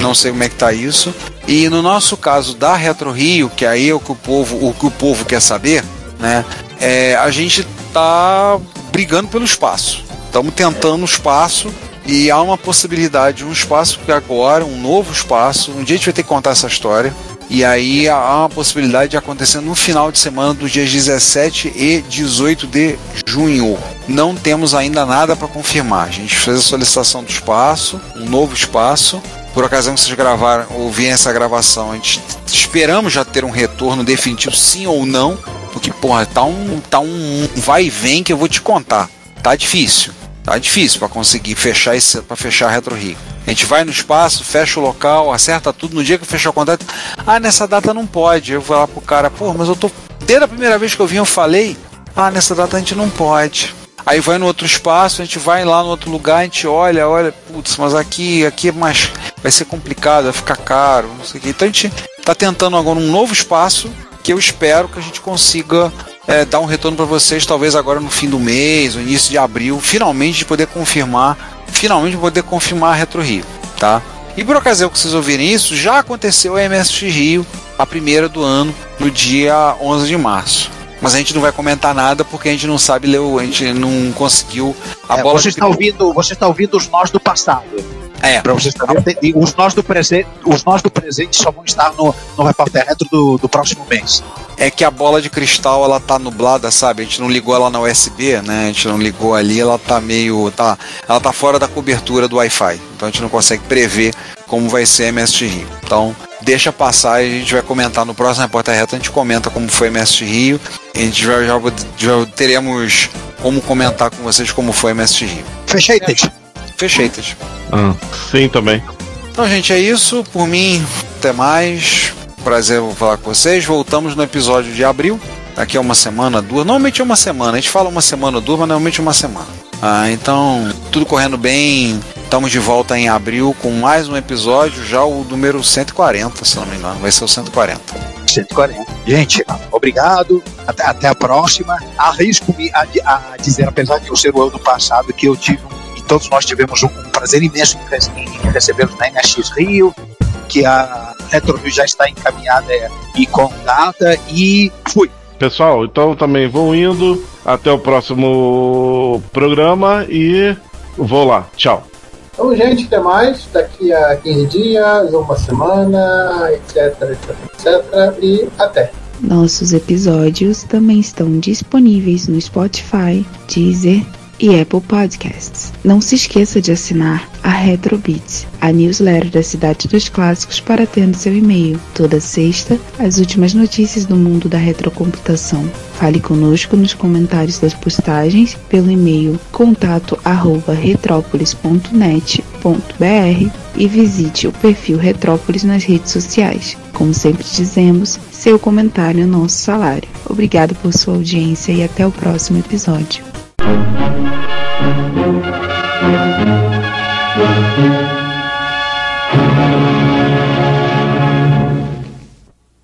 Não sei como é que tá isso. E no nosso caso da Retro Rio, que aí é o que o povo, o que o povo quer saber, né? É, a gente tá brigando pelo espaço. Estamos tentando o espaço e há uma possibilidade de um espaço que agora, um novo espaço. Um dia a gente vai ter que contar essa história. E aí há uma possibilidade de acontecer no final de semana dos dias 17 e 18 de junho. Não temos ainda nada para confirmar. A gente fez a solicitação do espaço, um novo espaço. Por ocasião que vocês gravaram, ouvirem essa gravação, a gente esperamos já ter um retorno definitivo, sim ou não. Porque, porra, tá um, tá um vai e vem que eu vou te contar. Tá difícil. Tá difícil para conseguir fechar esse, para fechar a Retro Rio. A gente vai no espaço, fecha o local, acerta tudo. No dia que fechar o contrato, ah, nessa data não pode. Eu vou lá pro cara, pô, mas eu tô. Desde a primeira vez que eu vim, eu falei, ah, nessa data a gente não pode. Aí vai no outro espaço, a gente vai lá no outro lugar, a gente olha, olha, putz, mas aqui, aqui é mais. Vai ser complicado, vai ficar caro, não sei o quê. Então a gente tá tentando agora um novo espaço que eu espero que a gente consiga é, dar um retorno para vocês, talvez agora no fim do mês, no início de abril, finalmente de poder confirmar, finalmente de poder confirmar a Retro Rio, tá? E por ocasião que vocês ouvirem isso, já aconteceu a MSX Rio, a primeira do ano, no dia 11 de março. Mas a gente não vai comentar nada porque a gente não sabe ler, a gente não conseguiu a É, bola. você, de- está ouvindo, você está ouvindo os nós do passado. É, Para vocês saberem, tem- os nós do presente, os nós do presente só vão estar no, no repórter retro do, do próximo mês. é que a bola de cristal ela tá nublada, sabe? A gente não ligou ela na USB, né? A gente não ligou ali, ela tá meio. Tá, ela tá fora da cobertura do Wi-Fi. Então a gente não consegue prever como vai ser a MSX Rio. Então deixa passar e a gente vai comentar no próximo Repórter Reto, a gente comenta como foi a MSX Rio. A gente já, já, já teremos como comentar com vocês como foi a MSX Rio. Fechei, Teixeira. Fecheitas. Ah, sim, também. Então, gente, é isso. Por mim, até mais. Prazer falar com vocês. Voltamos no episódio de abril. Daqui a uma semana, duas. Normalmente é uma semana. A gente fala uma semana ou duas, mas normalmente é uma semana. Ah, então, tudo correndo bem. Estamos de volta em abril com mais um episódio, já o número 140, se não me engano. Vai ser o 140. 140. Gente, obrigado. Até, até a próxima. Arrisco-me a, a dizer, apesar de eu ser o ano passado, que eu tive um, todos nós tivemos um, prazer imenso em recebê-los na NX Rio, que a Retro Rio já está encaminhada é, e com data, e fui. Pessoal, então também vou indo. Até o próximo programa e vou lá. Tchau. Então, gente, até mais. Daqui a 15 dias, uma semana, etc, etc, etc. E até. Nossos episódios também estão disponíveis no Spotify, Deezer e Apple Podcasts. Não se esqueça de assinar a Retrobits, a newsletter da Cidade dos Clássicos para ter no seu e-mail. Toda sexta, as últimas notícias do mundo da retrocomputação. Fale conosco nos comentários das postagens pelo e-mail contato@retropolis.net.br e visite o perfil Retrópolis nas redes sociais. Como sempre dizemos, seu comentário é nosso salário. Obrigado por sua audiência e até o próximo episódio. Thank you.